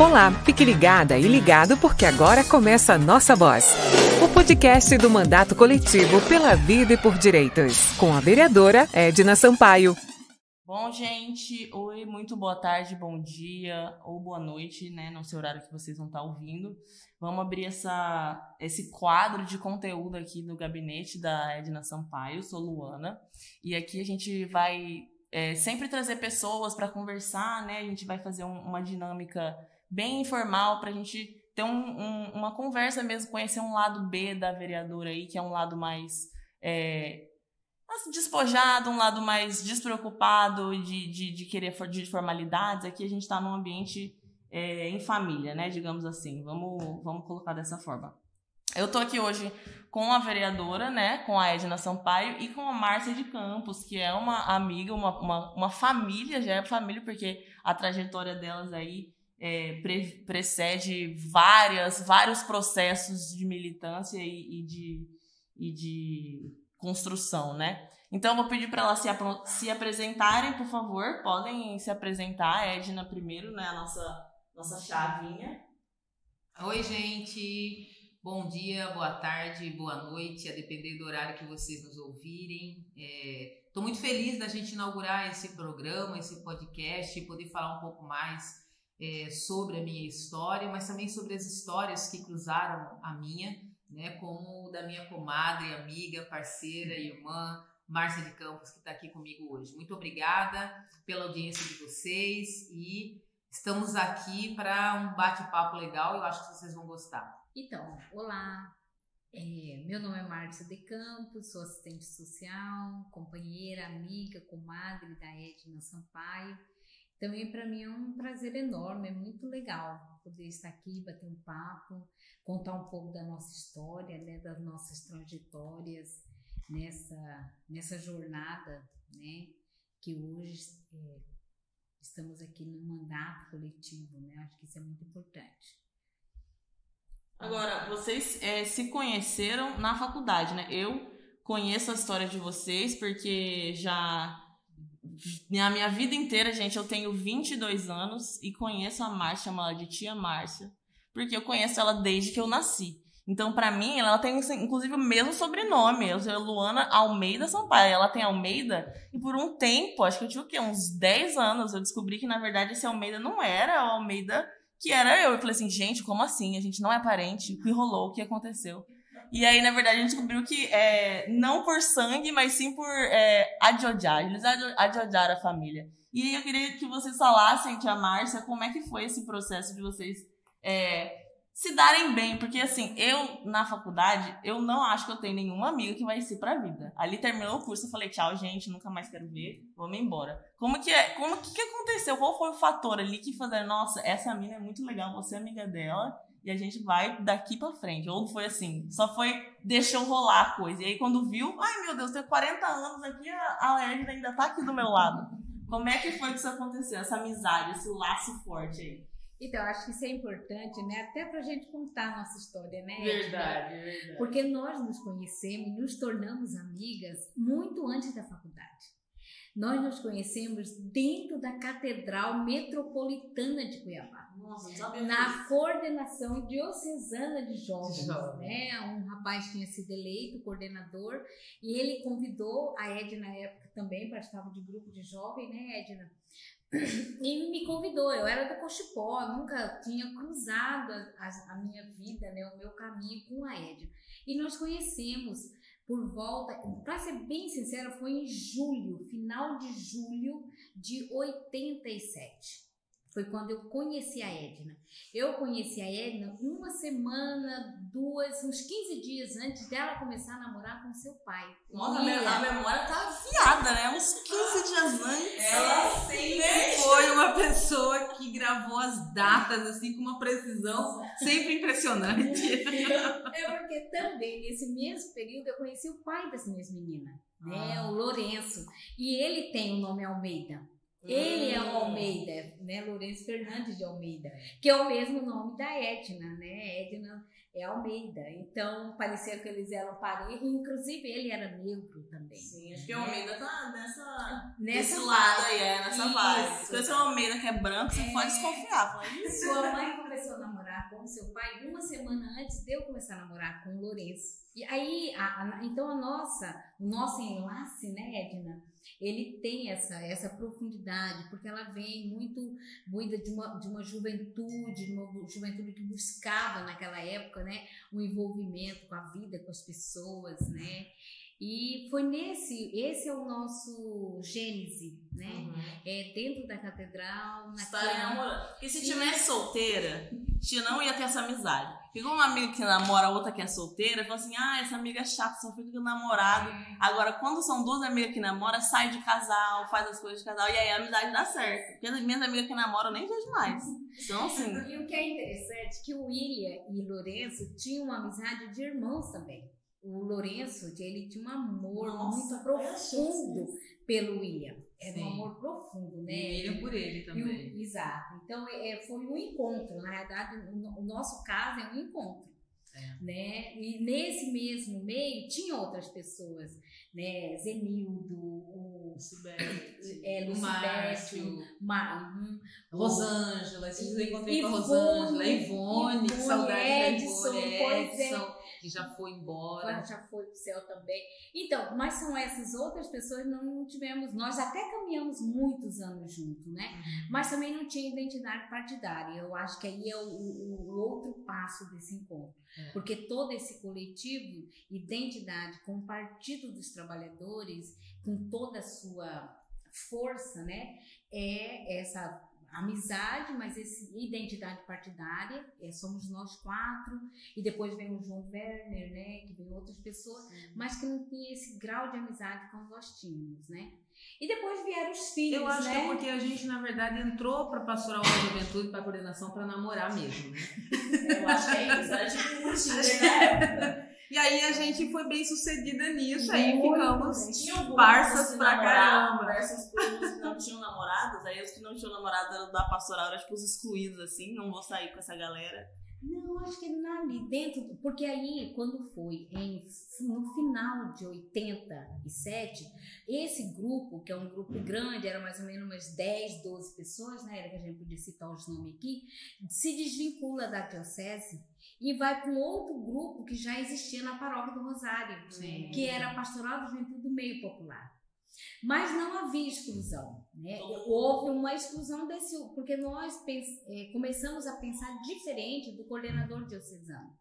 Olá, fique ligada e ligado porque agora começa a Nossa Voz, o podcast do mandato coletivo pela vida e por direitos, com a vereadora Edna Sampaio. Bom, gente, oi, muito boa tarde, bom dia ou boa noite, né? Não sei o horário que vocês vão estar ouvindo. Vamos abrir essa, esse quadro de conteúdo aqui do gabinete da Edna Sampaio, sou Luana, e aqui a gente vai é, sempre trazer pessoas para conversar, né? A gente vai fazer um, uma dinâmica bem informal para a gente ter um, um, uma conversa mesmo, conhecer um lado B da vereadora aí, que é um lado mais é, despojado, um lado mais despreocupado de, de, de querer de formalidades. Aqui a gente está num ambiente é, em família, né? Digamos assim. Vamos, vamos colocar dessa forma. Eu tô aqui hoje com a vereadora, né, com a Edna Sampaio e com a Márcia de Campos, que é uma amiga, uma, uma, uma família, já é família, porque a trajetória delas aí é, pre, precede várias, vários processos de militância e, e, de, e de construção, né? Então, vou pedir para elas se, se apresentarem, por favor. Podem se apresentar. Edna primeiro, né? A nossa, nossa chavinha. Oi, gente. Bom dia, boa tarde, boa noite, a depender do horário que vocês nos ouvirem. Estou é, muito feliz da gente inaugurar esse programa, esse podcast, poder falar um pouco mais é, sobre a minha história, mas também sobre as histórias que cruzaram a minha, né, como da minha comadre, amiga, parceira, irmã, Márcia de Campos, que está aqui comigo hoje. Muito obrigada pela audiência de vocês e estamos aqui para um bate-papo legal. Eu acho que vocês vão gostar. Então, olá, é, meu nome é Márcia de Campos, sou assistente social, companheira, amiga, comadre da Edna Sampaio. Também para mim é um prazer enorme, é muito legal poder estar aqui, bater um papo, contar um pouco da nossa história, né, das nossas trajetórias nessa, nessa jornada, né, que hoje é, estamos aqui no mandato coletivo, né, acho que isso é muito importante. Agora, vocês é, se conheceram na faculdade, né? Eu conheço a história de vocês porque já na minha vida inteira, gente, eu tenho 22 anos e conheço a Márcia, chamo ela de tia Márcia, porque eu conheço ela desde que eu nasci. Então, para mim, ela tem inclusive o mesmo sobrenome. Eu sou Luana Almeida Sampaio. Ela tem Almeida. E por um tempo, acho que eu tinha o quê? Uns 10 anos, eu descobri que, na verdade, esse Almeida não era o Almeida que era eu. Eu falei assim, gente, como assim? A gente não é parente. O que rolou? O que aconteceu? E aí, na verdade, a gente descobriu que é, não por sangue, mas sim por é. Eles adiojaram a família. E eu queria que vocês falassem, tia Márcia, como é que foi esse processo de vocês é, se darem bem, porque assim, eu na faculdade, eu não acho que eu tenho nenhuma amiga que vai ser pra vida. Ali terminou o curso, eu falei, tchau, gente, nunca mais quero ver, vamos embora. Como que é? Como que, que aconteceu? Qual foi o fator ali que fazer, nossa, essa mina é muito legal, você é amiga dela, e a gente vai daqui pra frente. Ou foi assim, só foi, deixou rolar a coisa. E aí quando viu, ai meu Deus, tenho 40 anos aqui, a Edna ainda tá aqui do meu lado. Como é que foi que isso aconteceu? Essa amizade, esse laço forte aí? Então, acho que isso é importante, né? Até para a gente contar a nossa história, né? Verdade, verdade. Porque nós nos conhecemos e nos tornamos amigas muito antes da faculdade. Nós nos conhecemos dentro da Catedral Metropolitana de Cuiabá. Nossa, na coordenação diocesana de jovens, né? Um rapaz tinha sido eleito coordenador e ele convidou a Edna na época também participava de grupo de jovem, né, Edna? e me convidou. Eu era do Cochipó, nunca tinha cruzado a, a, minha vida, né, o meu caminho com a Edna. E nós conhecemos por volta, para ser bem sincera, foi em julho, final de julho de 87. Foi quando eu conheci a Edna. Eu conheci a Edna uma semana, duas, uns 15 dias antes dela começar a namorar com seu pai. Nossa, a, a memória tá afiada, né? Uns 15 dias antes. Ela sempre foi uma pessoa que gravou as datas assim com uma precisão sempre impressionante. é porque também nesse mesmo período eu conheci o pai das minhas meninas, né? Ah. O Lourenço. E ele tem o nome Almeida. Ele é o Almeida, né? Lourenço Fernandes de Almeida, que é o mesmo nome da Edna, né? Edna é Almeida. Então, parecia que eles eram parentes. Inclusive, ele era negro também. Sim, acho que o Almeida tá nessa, Nessa nesse lado aí, é, nessa vibe. Se fosse o Almeida que é branco, você É. pode desconfiar. "Ih, Sua mãe começou a namorar com seu pai uma semana antes de eu começar a namorar com o Lourenço. E aí, a- a- então a nossa, o nosso enlace, né, Edna, ele tem essa, essa profundidade, porque ela vem muito muita de uma, de uma juventude, de uma juventude que buscava naquela época, né, um envolvimento com a vida, com as pessoas, né, e foi nesse, esse é o nosso gênese, né, Uhum. é dentro da catedral, Estarem naquela... namorando. Porque se tivesse solteira, tia não ia ter essa amizade. Porque uma amiga que namora, outra que é solteira, fala assim: ah, essa amiga é chata, só fica com o namorado. Agora, quando são duas amigas que namoram, sai de casal, faz as coisas de casal, e aí a amizade dá certo. Porque as minhas amigas que namoram eu nem vejo mais. Então, assim. E o que é interessante é que o William e Lourenço tinham uma amizade de irmãos também. O Lourenço, ele tinha um amor Nossa, muito profundo pelo William. Era Sim. um amor profundo, né? E ele por ele E o- também. exato. Então, é, foi um encontro. Na verdade, o, no- o nosso caso é um encontro. É. Né? E nesse mesmo meio, tinha outras pessoas. Né? Zenildo, o, Lucibete, é, Márcio, Ma, Rosângela, esses eu encontrei com a Ivone, Rosângela, Ivone, que Ivone, saudade da Edson, Ivone, pois é. Edson, que já foi embora. Já foi pro céu também. Então, mas são essas outras pessoas não tivemos. Nós até caminhamos muitos anos juntos, né? Mas também não tinha identidade partidária. Eu acho que aí é o, o- o outro passo desse encontro. É. Porque todo esse coletivo, identidade com o Partido dos Trabalhadores, com toda a sua força, né? É essa amizade, mas essa identidade partidária, é, somos nós quatro, e depois vem o João Werner, né? Que vem outras pessoas, mas que não tinha esse grau de amizade como nós tínhamos, né? E depois vieram os filhos, Eu acho né? que é porque a gente, na verdade, entrou pra pastoral da juventude, pra coordenação, pra namorar mesmo, né? Eu acho que é isso. Um Tinder, né? E aí a gente foi bem sucedida nisso, aí Muito ficamos bem. Parças que pra caramba. Versus os que não tinham namorados. Aí os que não tinham namorado eram da pastoral, eram tipo os excluídos, assim. Não vou sair com essa galera. Não, acho que na- ali dentro, porque aí quando foi em, no final de 87, esse grupo, que é um grupo grande, era mais ou menos umas 10, 12 pessoas, né, era que a gente podia citar os nomes aqui, se desvincula da diocese e vai para um outro grupo que já existia na paróquia do Rosário, Sim. que era a Pastoral da Juventude do Meio Popular. Mas não havia exclusão, né? Houve uma exclusão desse, porque nós eh, começamos a pensar diferente do coordenador diocesano.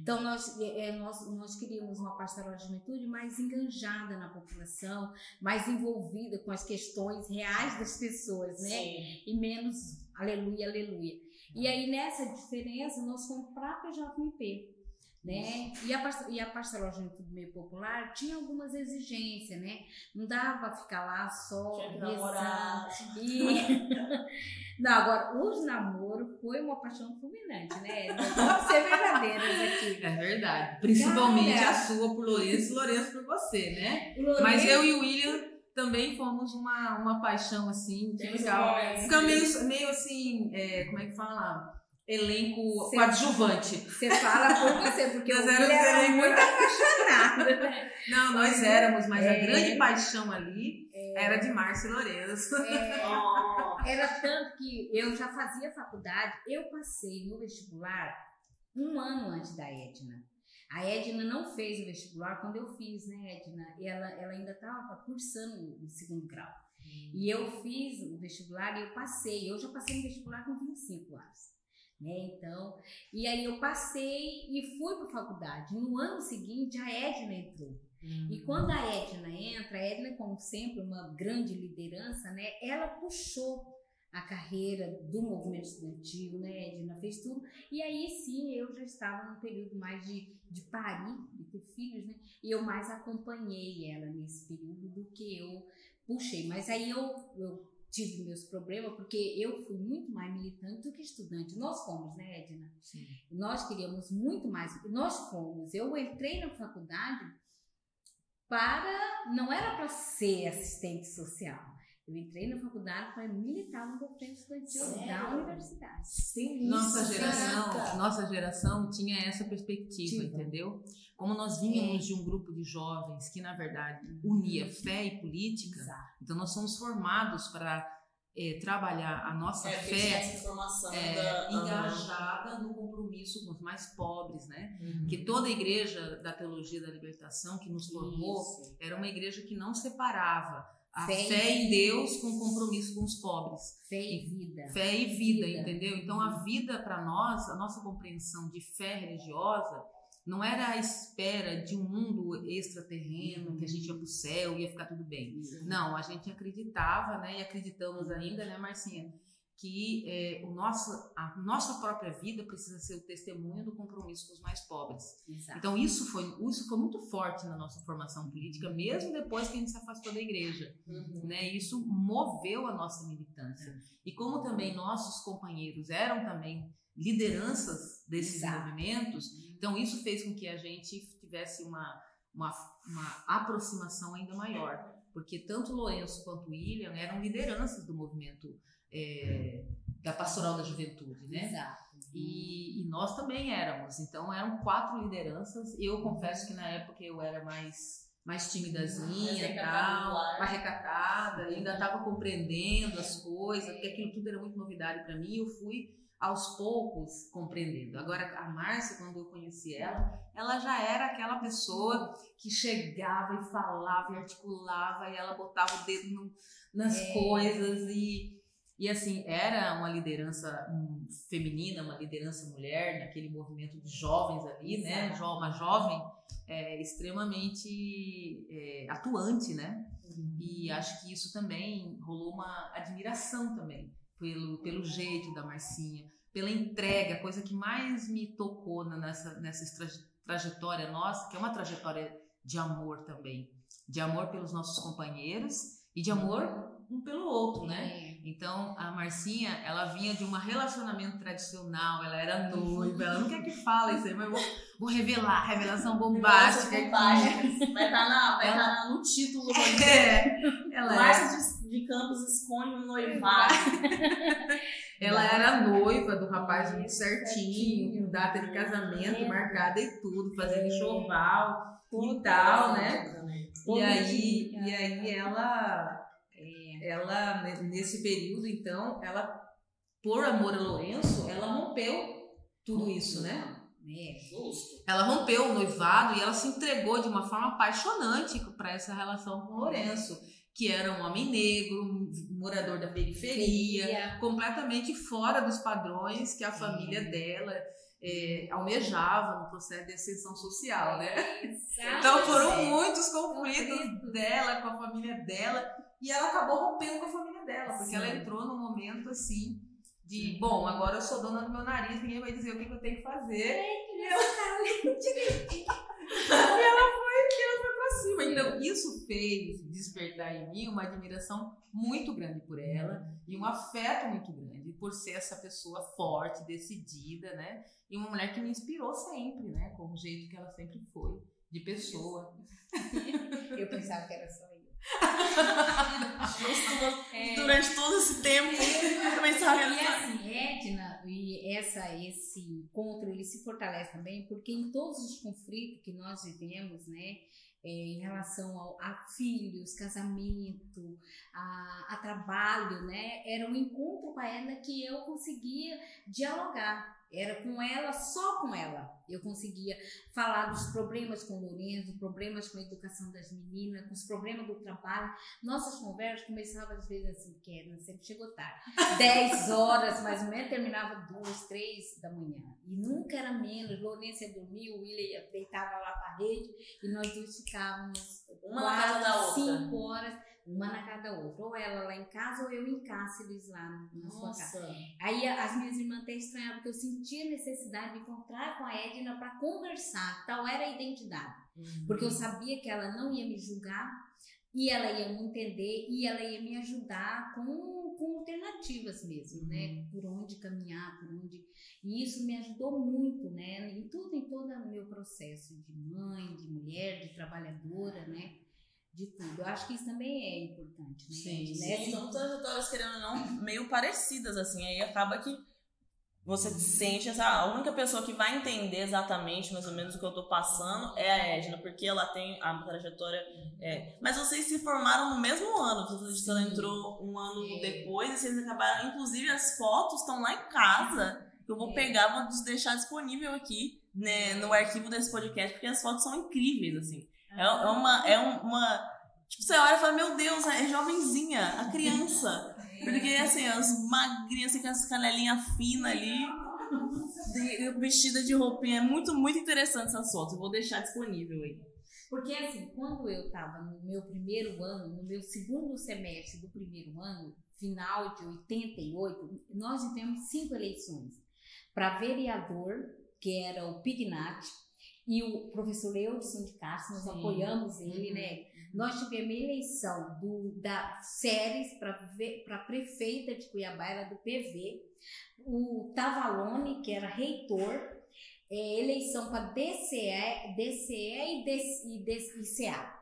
Então nós, eh, eh, nós, nós queríamos uma pastoral de juventude mais enganjada na população, mais envolvida com as questões reais das pessoas, né? Sim. E menos aleluia, aleluia. E aí nessa diferença nós fomos para a PJMP. Né? E, a, e a de juventude meio popular tinha algumas exigências, né? Não dava ficar lá só rezando. E... Não, agora, os namoros foi uma paixão fulminante, né? Vamos ser verdadeiras aqui. É verdade. Principalmente Cara. a sua por Lourenço e Lourenço por você, né? Lourenço- Mas eu e o William também fomos uma, uma paixão, assim, que legal. Fica de- meio, meio assim, é, como é que fala? Elenco Sim. coadjuvante. Você fala por você, porque Nós éramos era elenco- muito apaixonado, né? Não, nós éramos, mas a É. grande paixão ali era de Márcio Lourenço. Oh, Era tanto que eu já fazia faculdade, eu passei no vestibular um ano antes da Edna. A Edna não fez o vestibular quando eu fiz, né, Edna? Ela, ela ainda estava cursando o segundo grau. E eu fiz o vestibular e eu passei. Eu já passei no vestibular com 25 anos. Né? Então, e aí eu passei e fui para a faculdade. No ano seguinte, a Edna entrou. E quando a Edna entra, a Edna, como sempre, uma grande liderança, né? Ela puxou a carreira do movimento estudantil, né? Edna fez tudo. E aí sim, eu já estava num período mais de, de parir, de ter filhos, né? E eu mais acompanhei ela nesse período do que eu puxei. Mas aí eu, eu tive meus problemas, porque eu fui muito mais militante do que estudante. Nós fomos, né, Edna? Sim. Nós queríamos muito mais. Nós fomos. Eu entrei na faculdade para. Não era para ser assistente social. Eu entrei na faculdade para militar no movimento estudantil Sério? da universidade. Sim, Nossa isso, geração, caraca. nossa geração tinha essa perspectiva, Tive. entendeu? Como nós vínhamos de um grupo de jovens que, na verdade, unia fé e política, Exato. então nós somos formados para eh, trabalhar a nossa É, fé essa informação é, da... engajada no compromisso com os mais pobres, né? Uhum. Que toda a igreja da teologia da libertação que nos formou Isso. era uma igreja que não separava a Fé fé, em. Deus com compromisso com os pobres. Fé e vida. Fé e vida, Vida. entendeu? Então a vida para nós, a nossa compreensão de fé religiosa, não era a espera de um mundo extraterreno, que a gente ia pro céu, ia ficar tudo bem. Não, a gente acreditava, né, e acreditamos ainda, né, Marcinha, que é, o nosso, a nossa própria vida precisa ser o testemunho do compromisso com os mais pobres. Exato. Então isso foi, isso foi muito forte na nossa formação política, mesmo depois que a gente se afastou da igreja. Uhum. Né? Isso moveu a nossa militância. E como também nossos companheiros eram também lideranças desses Exato. movimentos, então isso fez com que a gente tivesse uma, uma, uma aproximação ainda maior. Porque tanto Lourenço quanto William eram lideranças do movimento é, da pastoral da juventude, né? Exato. E, e nós também éramos. Então eram quatro lideranças. Eu confesso que na época eu era mais mais timidazinha e tal, mais recatada, ainda estava compreendendo as coisas, porque aquilo tudo era muito novidade para mim. Eu fui aos poucos compreendendo. Agora a Márcia, quando eu conheci ela, ela já era aquela pessoa que chegava e falava e articulava e ela botava o dedo no- nas É. coisas e e assim, era uma liderança hum, feminina, uma liderança mulher, naquele movimento de jovens ali, né? Exato. Uma jovem é, extremamente é, atuante, né? E acho que isso também rolou uma admiração também pelo, pelo jeito da Marcinha, pela entrega, a coisa que mais me tocou nessa, nessa traje- trajetória nossa, que é uma trajetória de amor também. De amor pelos nossos companheiros e de amor um pelo outro, né? É. Então, a Marcinha, ela vinha de um relacionamento tradicional, ela era noiva, ela não quer que fale isso aí, mas eu vou, vou revelar, revelação bombástica. Vai estar na, vai Ela- tá no título do. É, ela, Márcia de, de Campos esconde um noivado. ela era noiva do rapaz muito certinho, com data de casamento É. marcada e tudo, fazendo É. enxoval e tal, né? E Todo aí, e aí ela, É. ela, ne- nesse período, então, ela, por amor a Lourenço, ela rompeu tudo isso, né? É. Justo. Ela rompeu o noivado e ela se entregou de uma forma apaixonante para essa relação com Lourenço, que era um homem negro, morador da periferia, Periferia. completamente fora dos padrões que a família dela é, almejava no processo de ascensão social, né? Exato. Então foram É. muitos Conflitos. dela com a família dela e ela acabou rompendo com a família dela, porque Sim. ela entrou num momento assim de, bom, agora eu sou dona do meu nariz, ninguém vai dizer o que, que eu tenho que fazer. E ela foi, e ela foi pra cima. Então, isso fez despertar em mim uma admiração muito grande por ela e um afeto muito grande por ser essa pessoa forte, decidida, né? E uma mulher que me inspirou sempre, né? Com o jeito que ela sempre foi, de pessoa. Eu pensava que era só eu. É. durante todo esse tempo. Eu pensava E que assim, Edna, e essa, esse encontro, ele se fortalece também, porque em todos os conflitos que nós vivemos, né, é, em relação ao, a filhos, casamento, a, a trabalho, né, era um encontro com a Edna que eu conseguia dialogar. Era com ela, só com ela. Eu conseguia falar dos problemas com o Lourenço, problemas com a educação das meninas, com os problemas do trabalho. Nossas conversas começavam às vezes assim, que sempre chegou tarde. 10 horas, mais ou menos, terminava duas, três da manhã. E nunca era menos. Lourenço ia dormir, o William ia- deitava lá para a rede e nós dois ficávamos Uma casa da outra. cinco horas, uma na casa da outra. Ou ela lá em casa, ou eu em Cáceres lá na sua casa. Nossa. Aí as minhas irmãs até estranhavam, porque eu sentia necessidade de encontrar com a Edna para conversar. Tal era a identidade. Porque eu sabia que ela não ia me julgar e ela ia me entender e ela ia me ajudar com, com alternativas mesmo, né? Por onde caminhar, por onde. E isso me ajudou muito, né? Em tudo, em todo o meu processo de mãe, de mulher, de trabalhadora, né? De tudo. Eu acho que isso também é importante, né? Sim, né? Sim, são trajetórias, querendo ou não, meio parecidas, assim. Aí acaba que você sente essa. A única pessoa que vai entender exatamente, mais ou menos, o que eu tô passando é a Edna, porque ela tem a trajetória. É, mas vocês se formaram no mesmo ano. Você disse que ela entrou um ano É. depois e vocês acabaram. Inclusive, as fotos estão lá em casa. que Eu vou É. pegar, vou deixar disponível aqui né, no arquivo desse podcast, porque as fotos são incríveis, assim. É, é uma. É uma tipo, você olha e fala, meu Deus, é jovenzinha, a criança. Porque assim, as magrinhas, assim, com as canelinhas finas ali, vestida de roupinha. É muito, muito interessante essas fotos. Eu vou deixar disponível aí. Porque assim, quando eu estava no meu primeiro ano, no meu segundo semestre do primeiro ano, final de 88, nós tivemos cinco eleições. Para vereador, que era o Pignat, e o professor Eudson de Castro, nós Sim. apoiamos ele, né? Nós tivemos eleição do, da Séries para prefeita de Cuiabá, era do PV. O Tavalone, que era reitor, é, eleição para DCE, DCE e, DC, e DCA.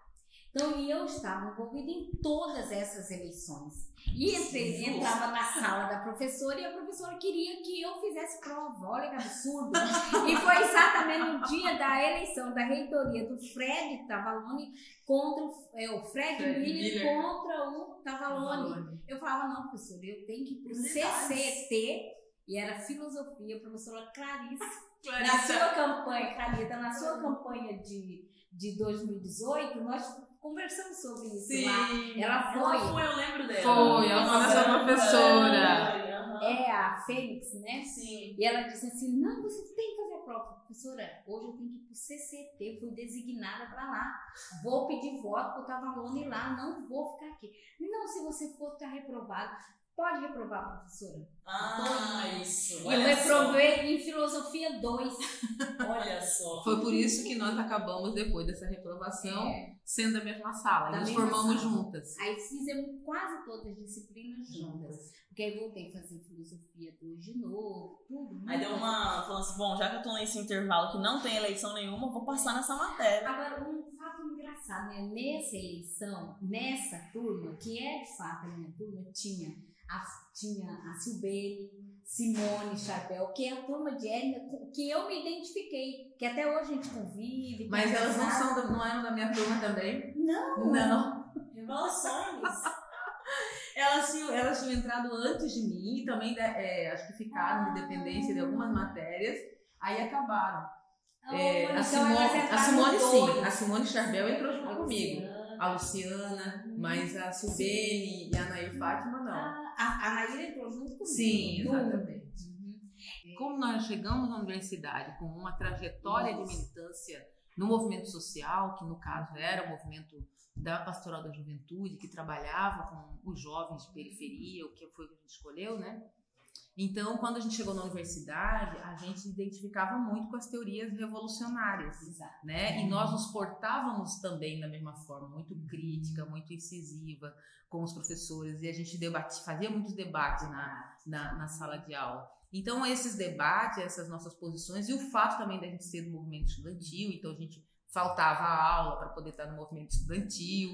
Então, eu estava envolvida em todas essas eleições. E Jesus. entrava na sala da professora e a professora queria que eu fizesse prova. Olha que absurdo. e foi exatamente no dia da eleição da reitoria do Fred Tavalone contra o, é, o Fred, Fred Miller, Miller. contra o Tavalone. Eu falava, não, professora, eu tenho que ir pro CCT, e era filosofia, a professora Clarice. Na sua campanha, Carita, na sua campanha de, de 2018, nós conversamos sobre isso Sim. lá. Ela foi, Ela foi, eu lembro dela. Foi, ela foi nossa professora. É a Fênix, né? Sim. E ela disse assim: não, você tem que fazer a prova. Professora, hoje eu tenho que ir pro CCT, fui designada para lá. Vou pedir voto pro Tavalone lá, não vou ficar aqui. Não, se você for, tá reprovado. Pode reprovar, professora. Ah, isso. Eu Olha só. reprovei em filosofia 2. Olha só. Foi por isso que nós acabamos, depois dessa reprovação, É. sendo da mesma sala. Da E nos formamos sala. juntas. Aí fizemos quase todas as disciplinas juntas. Porque aí voltei a fazer filosofia 2 de novo, tudo. Aí deu uma. Falando assim, bom, já que eu tô nesse intervalo que não tem eleição nenhuma, vou passar nessa matéria. Agora, um fato engraçado, né? Nessa eleição, nessa turma, que é de fato a minha turma, tinha a, tinha a Silbene, Simone Charbel, que é a turma de Edna, que eu me identifiquei, que até hoje a gente convive. Mas tem elas não, são da- não eram da minha turma também? Não! Não. Revelações. Elas tinham, elas tinham entrado antes de mim e também, né, é, acho que ficaram de dependência de algumas matérias, aí acabaram. É, Olha, a, então Simone, a Simone sim, a Simone Charbel entrou junto comigo. A Luciana, mas a Silbene e a Nair Fátima não. Ah, a, a Naira entrou junto comigo. Sim, exatamente. Uhum. Como nós chegamos na universidade com uma trajetória de militância no movimento social, que no caso era o movimento da Pastoral da Juventude, que trabalhava com os jovens de periferia, o que foi o que a gente escolheu, né? Então, quando a gente chegou na universidade, a gente identificava muito com as teorias revolucionárias Exato. né? E nós nos portávamos também da mesma forma, muito crítica, muito incisiva com os professores e a gente debate, fazia muitos debates na, na, na sala de aula. Então esses debates, essas nossas posições e o fato também da gente ser do movimento estudantil, então a gente faltava a aula para poder estar no movimento estudantil,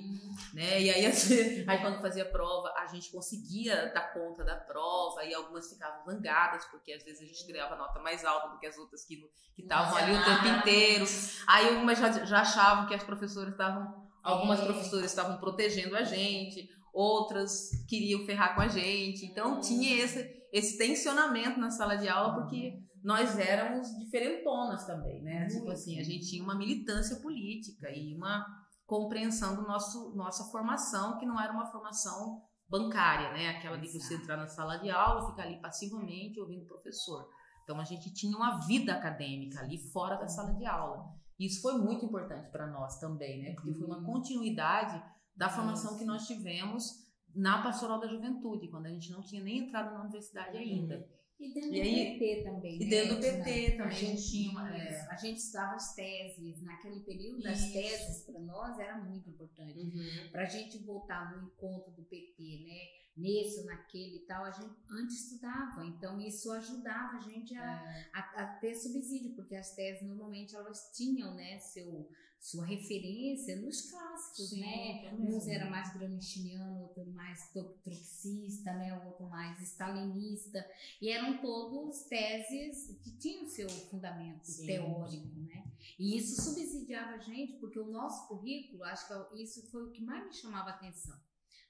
né? E aí, vezes, aí quando fazia prova, a gente conseguia dar conta da prova e algumas ficavam zangadas porque às vezes a gente ganhava nota mais alta do que as outras que que estavam ali o tempo inteiro. Aí algumas já, já achavam que as professoras estavam, algumas É. professoras estavam protegendo a gente, outras queriam ferrar com a gente. Então tinha esse esse tensionamento na sala de aula porque nós éramos diferentonas também, né? Tipo assim, a gente tinha uma militância política e uma compreensão do nosso nossa formação que não era uma formação bancária, né? Aquela de você entrar na sala de aula, ficar ali passivamente ouvindo o professor. Então a gente tinha uma vida acadêmica ali fora da sala de aula. Isso foi muito importante para nós também, né? Porque foi uma continuidade da formação que nós tivemos na Pastoral da Juventude, quando a gente não tinha nem entrado na universidade ainda. E dentro E do aí- PT também. E né, dentro do Edna? PT também a gente tinha uma. é, a gente estudava as teses. Naquele período, das Isso. teses, para nós, era muito importante. uhum. Para a gente voltar no encontro do PT, né? Nesse ou naquele e tal, a gente antes estudava. Então, isso ajudava a gente a, é. a, a, ter subsídio, porque as teses normalmente elas tinham, né, seu, sua referência nos clássicos, Sim, né? Uns era mais gramsciano, outro mais trotskista, né? Outro mais stalinista. E eram todos teses que tinham seu fundamento Sim. teórico, né? E isso subsidiava a gente, porque o nosso currículo, acho que isso foi o que mais me chamava a atenção.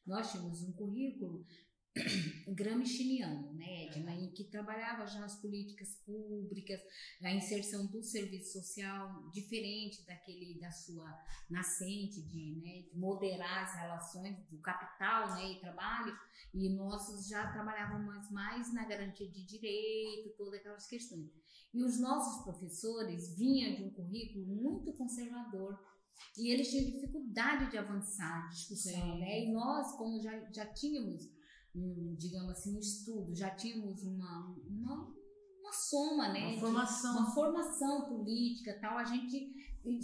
Nós tínhamos um currículo gramsciano, né, Edna, em que trabalhava já as políticas públicas, a inserção do serviço social diferente daquele da sua nascente de, né, de moderar as relações do capital, né, e trabalho, e nós já trabalhávamos mais na garantia de direito, todas aquelas questões. E os nossos professores vinham de um currículo muito conservador, e eles tinham dificuldade de avançar a discussão, né? E nós, como já, já tínhamos um, digamos assim, um estudo, já tínhamos uma, uma, uma soma, né? Uma formação. uma formação política tal, a gente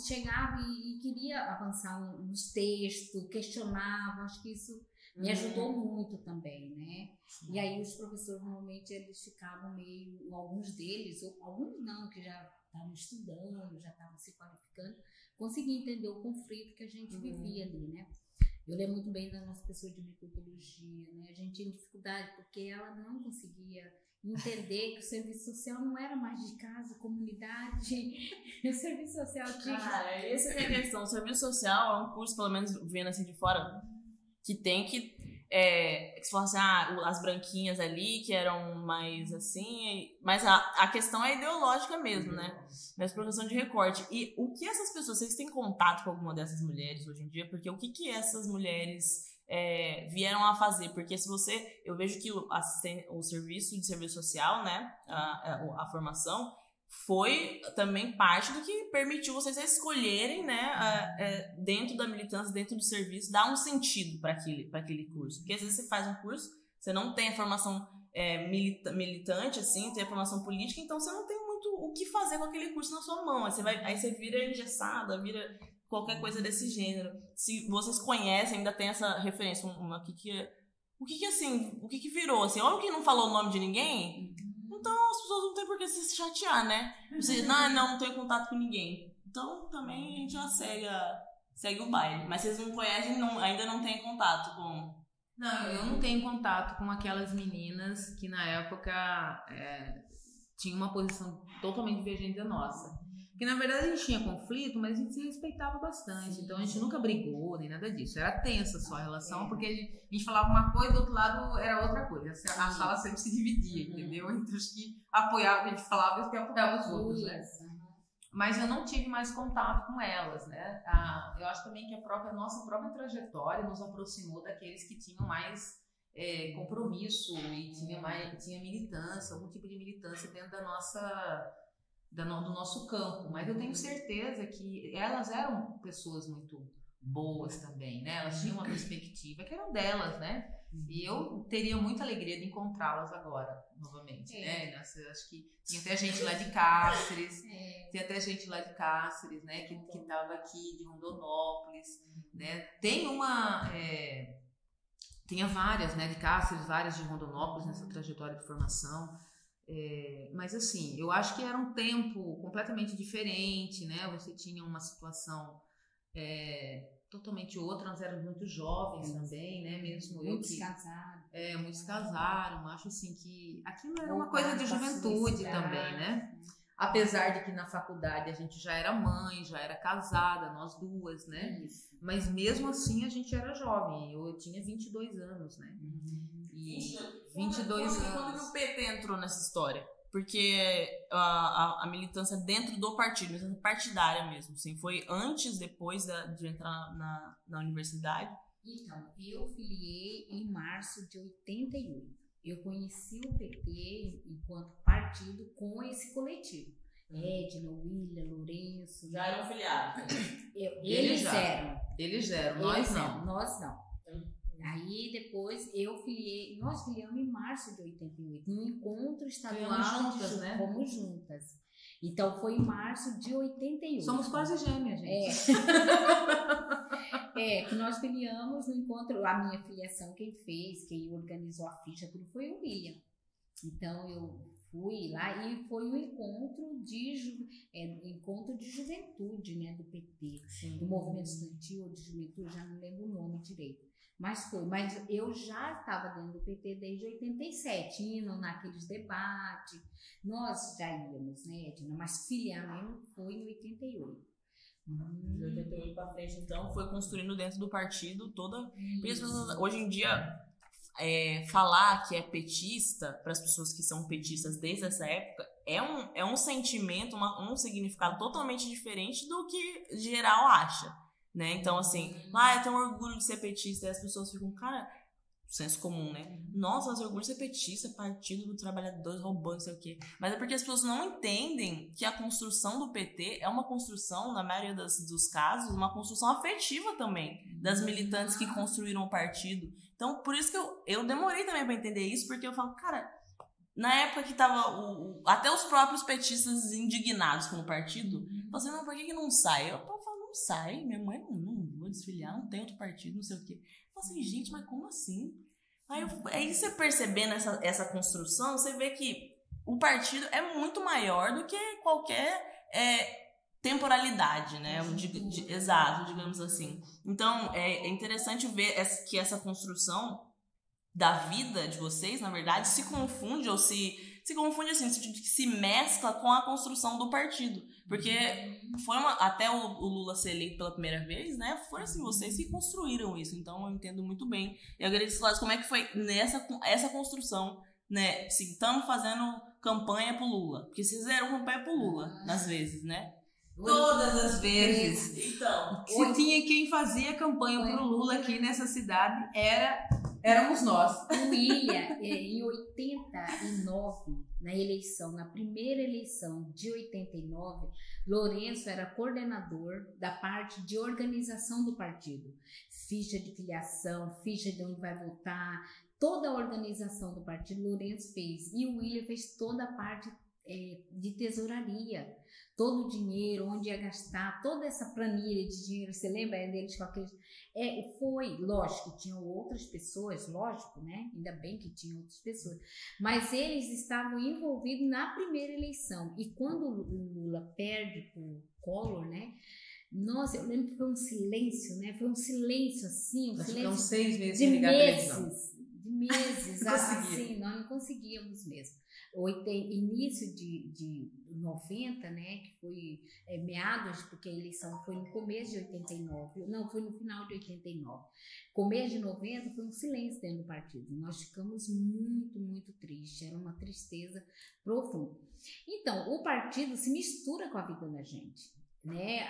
chegava e, e queria avançar nos textos, questionava, acho que isso me uhum. ajudou muito também, né? Sim. E aí os professores normalmente eles ficavam meio, alguns deles, ou alguns não, que já estavam estudando, já estavam se qualificando, conseguiam entender o conflito que a gente uhum. vivia ali, né? Eu lembro muito bem da nossa pessoa de microbiologia, né? A gente tinha dificuldade porque ela não conseguia entender que o serviço social não era mais de casa, comunidade. o serviço social tinha. Cara, essa é a questão. O serviço social é um curso, pelo menos vendo assim de fora, que tem que é, que se fosse ah, as branquinhas ali, que eram mais assim, mas a, a questão é ideológica mesmo, né? Mas profissão de recorte. E o que essas pessoas, vocês têm contato com alguma dessas mulheres hoje em dia? Porque o que, que essas mulheres é, vieram a fazer? Porque se você, eu vejo que o, o serviço de serviço social, né, a, a, a formação, foi também parte do que permitiu vocês escolherem, né, é, dentro da militância, dentro do serviço, dar um sentido para aquele, aquele curso. Porque às vezes você faz um curso, você não tem a formação é, milita, militante, assim, tem a formação política, então você não tem muito o que fazer com aquele curso na sua mão. Aí você, vai, aí você vira engessada, vira qualquer coisa desse gênero. Se vocês conhecem, ainda tem essa referência, uma, uma que, que o que que assim, o que que virou, assim, olha o que não falou o nome de ninguém, as pessoas não têm por que se chatear, né? Você, não, não, não tenho contato com ninguém. Então também a gente já segue, a, segue o baile. Mas vocês não conhecem, não, ainda não têm contato com. Não, eu não tenho contato com aquelas meninas que na época é, tinham uma posição totalmente divergente da nossa. Que na verdade a gente tinha conflito, mas a gente se respeitava bastante. Então a gente nunca brigou nem nada disso. Era tensa só a relação, porque a gente, a gente, falava uma coisa, do outro lado era outra coisa. A sala sempre se dividia, uhum. entendeu? Entre os que apoiavam o que a gente falava e os que apoiavam os outros, né? Mas eu não tive mais contato com elas, né? Ah, eu acho também que a própria nossa própria trajetória nos aproximou daqueles que tinham mais é, compromisso e tinha mais tinha militância, algum tipo de militância dentro da nossa do nosso campo, mas eu tenho certeza que elas eram pessoas muito boas também, né? Elas tinham uma perspectiva que eram delas, né? E eu teria muita alegria de encontrá-las agora, novamente, é. né? Nossa, acho que tinha até gente lá de Cáceres, é. tem até gente lá de Cáceres, né? Que, que tava aqui, de Rondonópolis, né? Tem uma... É, tinha várias, né? De Cáceres, várias de Rondonópolis nessa trajetória de formação. É, mas assim, eu acho que era um tempo completamente diferente, né? Você tinha uma situação é, totalmente outra, nós éramos muito jovens Sim. também, né? Mesmo muitos eu que casaram. É, muitos casaram. Acho assim que aquilo era uma coisa de juventude também, né? Apesar de que na faculdade a gente já era mãe, já era casada, nós duas, né? Isso. Mas mesmo assim a gente era jovem. Eu tinha 22 anos, né? Uhum. E 22 quando, anos. Quando que o PT entrou nessa história? Porque a, a, a militância dentro do partido, militância partidária mesmo, assim, foi antes, depois da, de entrar na, na universidade? Então, eu filiei em março de 88. Eu conheci o PT enquanto partido com esse coletivo. Hum. Edna, William, Lourenço. Já eram filiados? eles, eram. Eles eram, nós eles não. Eram, nós não. Aí depois eu filiei, nós filiamos em março de 88, no encontro estadual juntas, né? Fomos juntas. Então foi em março de 88. Somos quase gêmeas, gente. É. É, que nós filiamos no encontro, a minha filiação, quem fez, quem organizou a ficha, tudo foi o William. Então eu fui lá e foi um encontro de, ju, é, encontro de juventude, né, do PT, Sim. do movimento estudantil de juventude, já não lembro o nome direito. Mas foi, mas eu já estava dentro do PT desde 87, indo naqueles debates. Nós já íamos, né, Edna? Mas filiar mesmo foi em 88. Hum. De 88 para frente, então, foi construindo dentro do partido toda. Hoje em dia, é, falar que é petista, para as pessoas que são petistas desde essa época, é um, é um sentimento, uma, um significado totalmente diferente do que geral acha. Né? Então, assim, uhum. ah, eu tenho orgulho de ser petista, e as pessoas ficam, cara, senso comum, né? Uhum. Nossa, mas orgulho de ser petista, partido do trabalhador roubando, não sei o quê. Mas é porque as pessoas não entendem que a construção do PT é uma construção, na maioria das, dos casos, uma construção afetiva também, das militantes que construíram o partido. Então, por isso que eu, eu demorei também para entender isso, porque eu falo, cara, na época que tava o, o, até os próprios petistas indignados com o partido, uhum. assim, não, por que, que não sai? Eu, eu falo, não sai, minha mãe não, não vou desfiliar, não tem outro partido, não sei o quê. Eu assim, gente, mas como assim? Aí, eu, aí você percebendo essa, essa construção, você vê que o partido é muito maior do que qualquer é, temporalidade, né? De, de, exato, digamos assim. Então, é, é interessante ver essa, que essa construção da vida de vocês, na verdade, se confunde ou se se confunde assim, no sentido que se mescla com a construção do partido. Porque foi uma, até o, o, Lula ser eleito pela primeira vez, né? Foi assim, vocês que construíram isso. Então eu entendo muito bem. E eu agradeço, Cláudio, como é que foi nessa essa construção, né? Se estamos fazendo campanha pro Lula. Porque vocês fizeram campanha pro Lula, às vezes, né? Todas as vezes. Então, se tinha quem fazia campanha pro Lula aqui nessa cidade, era éramos nós. O é, em 89, na eleição, na primeira eleição de 89, Lourenço era coordenador da parte de organização do partido. Ficha de filiação, ficha de onde vai votar, toda a organização do partido Lourenço fez. E o William fez toda a parte é, de tesouraria todo o dinheiro, onde ia gastar, toda essa planilha de dinheiro, você lembra deles com aqueles... É, foi, lógico, tinham outras pessoas, lógico, né? Ainda bem que tinham outras pessoas, mas eles estavam envolvidos na primeira eleição. E quando o Lula perde o Collor, né? Nossa, eu lembro que foi um silêncio, né? Foi um silêncio assim, um Acho silêncio seis meses de meses, de meses, assim, nós não conseguíamos mesmo início de, de 90, né, que foi é, meados, porque a eleição foi no começo de 89, não, foi no final de 89. Começo de 90 foi um silêncio dentro do partido. Nós ficamos muito, muito tristes, era uma tristeza profunda. Então, o partido se mistura com a vida da gente. Né,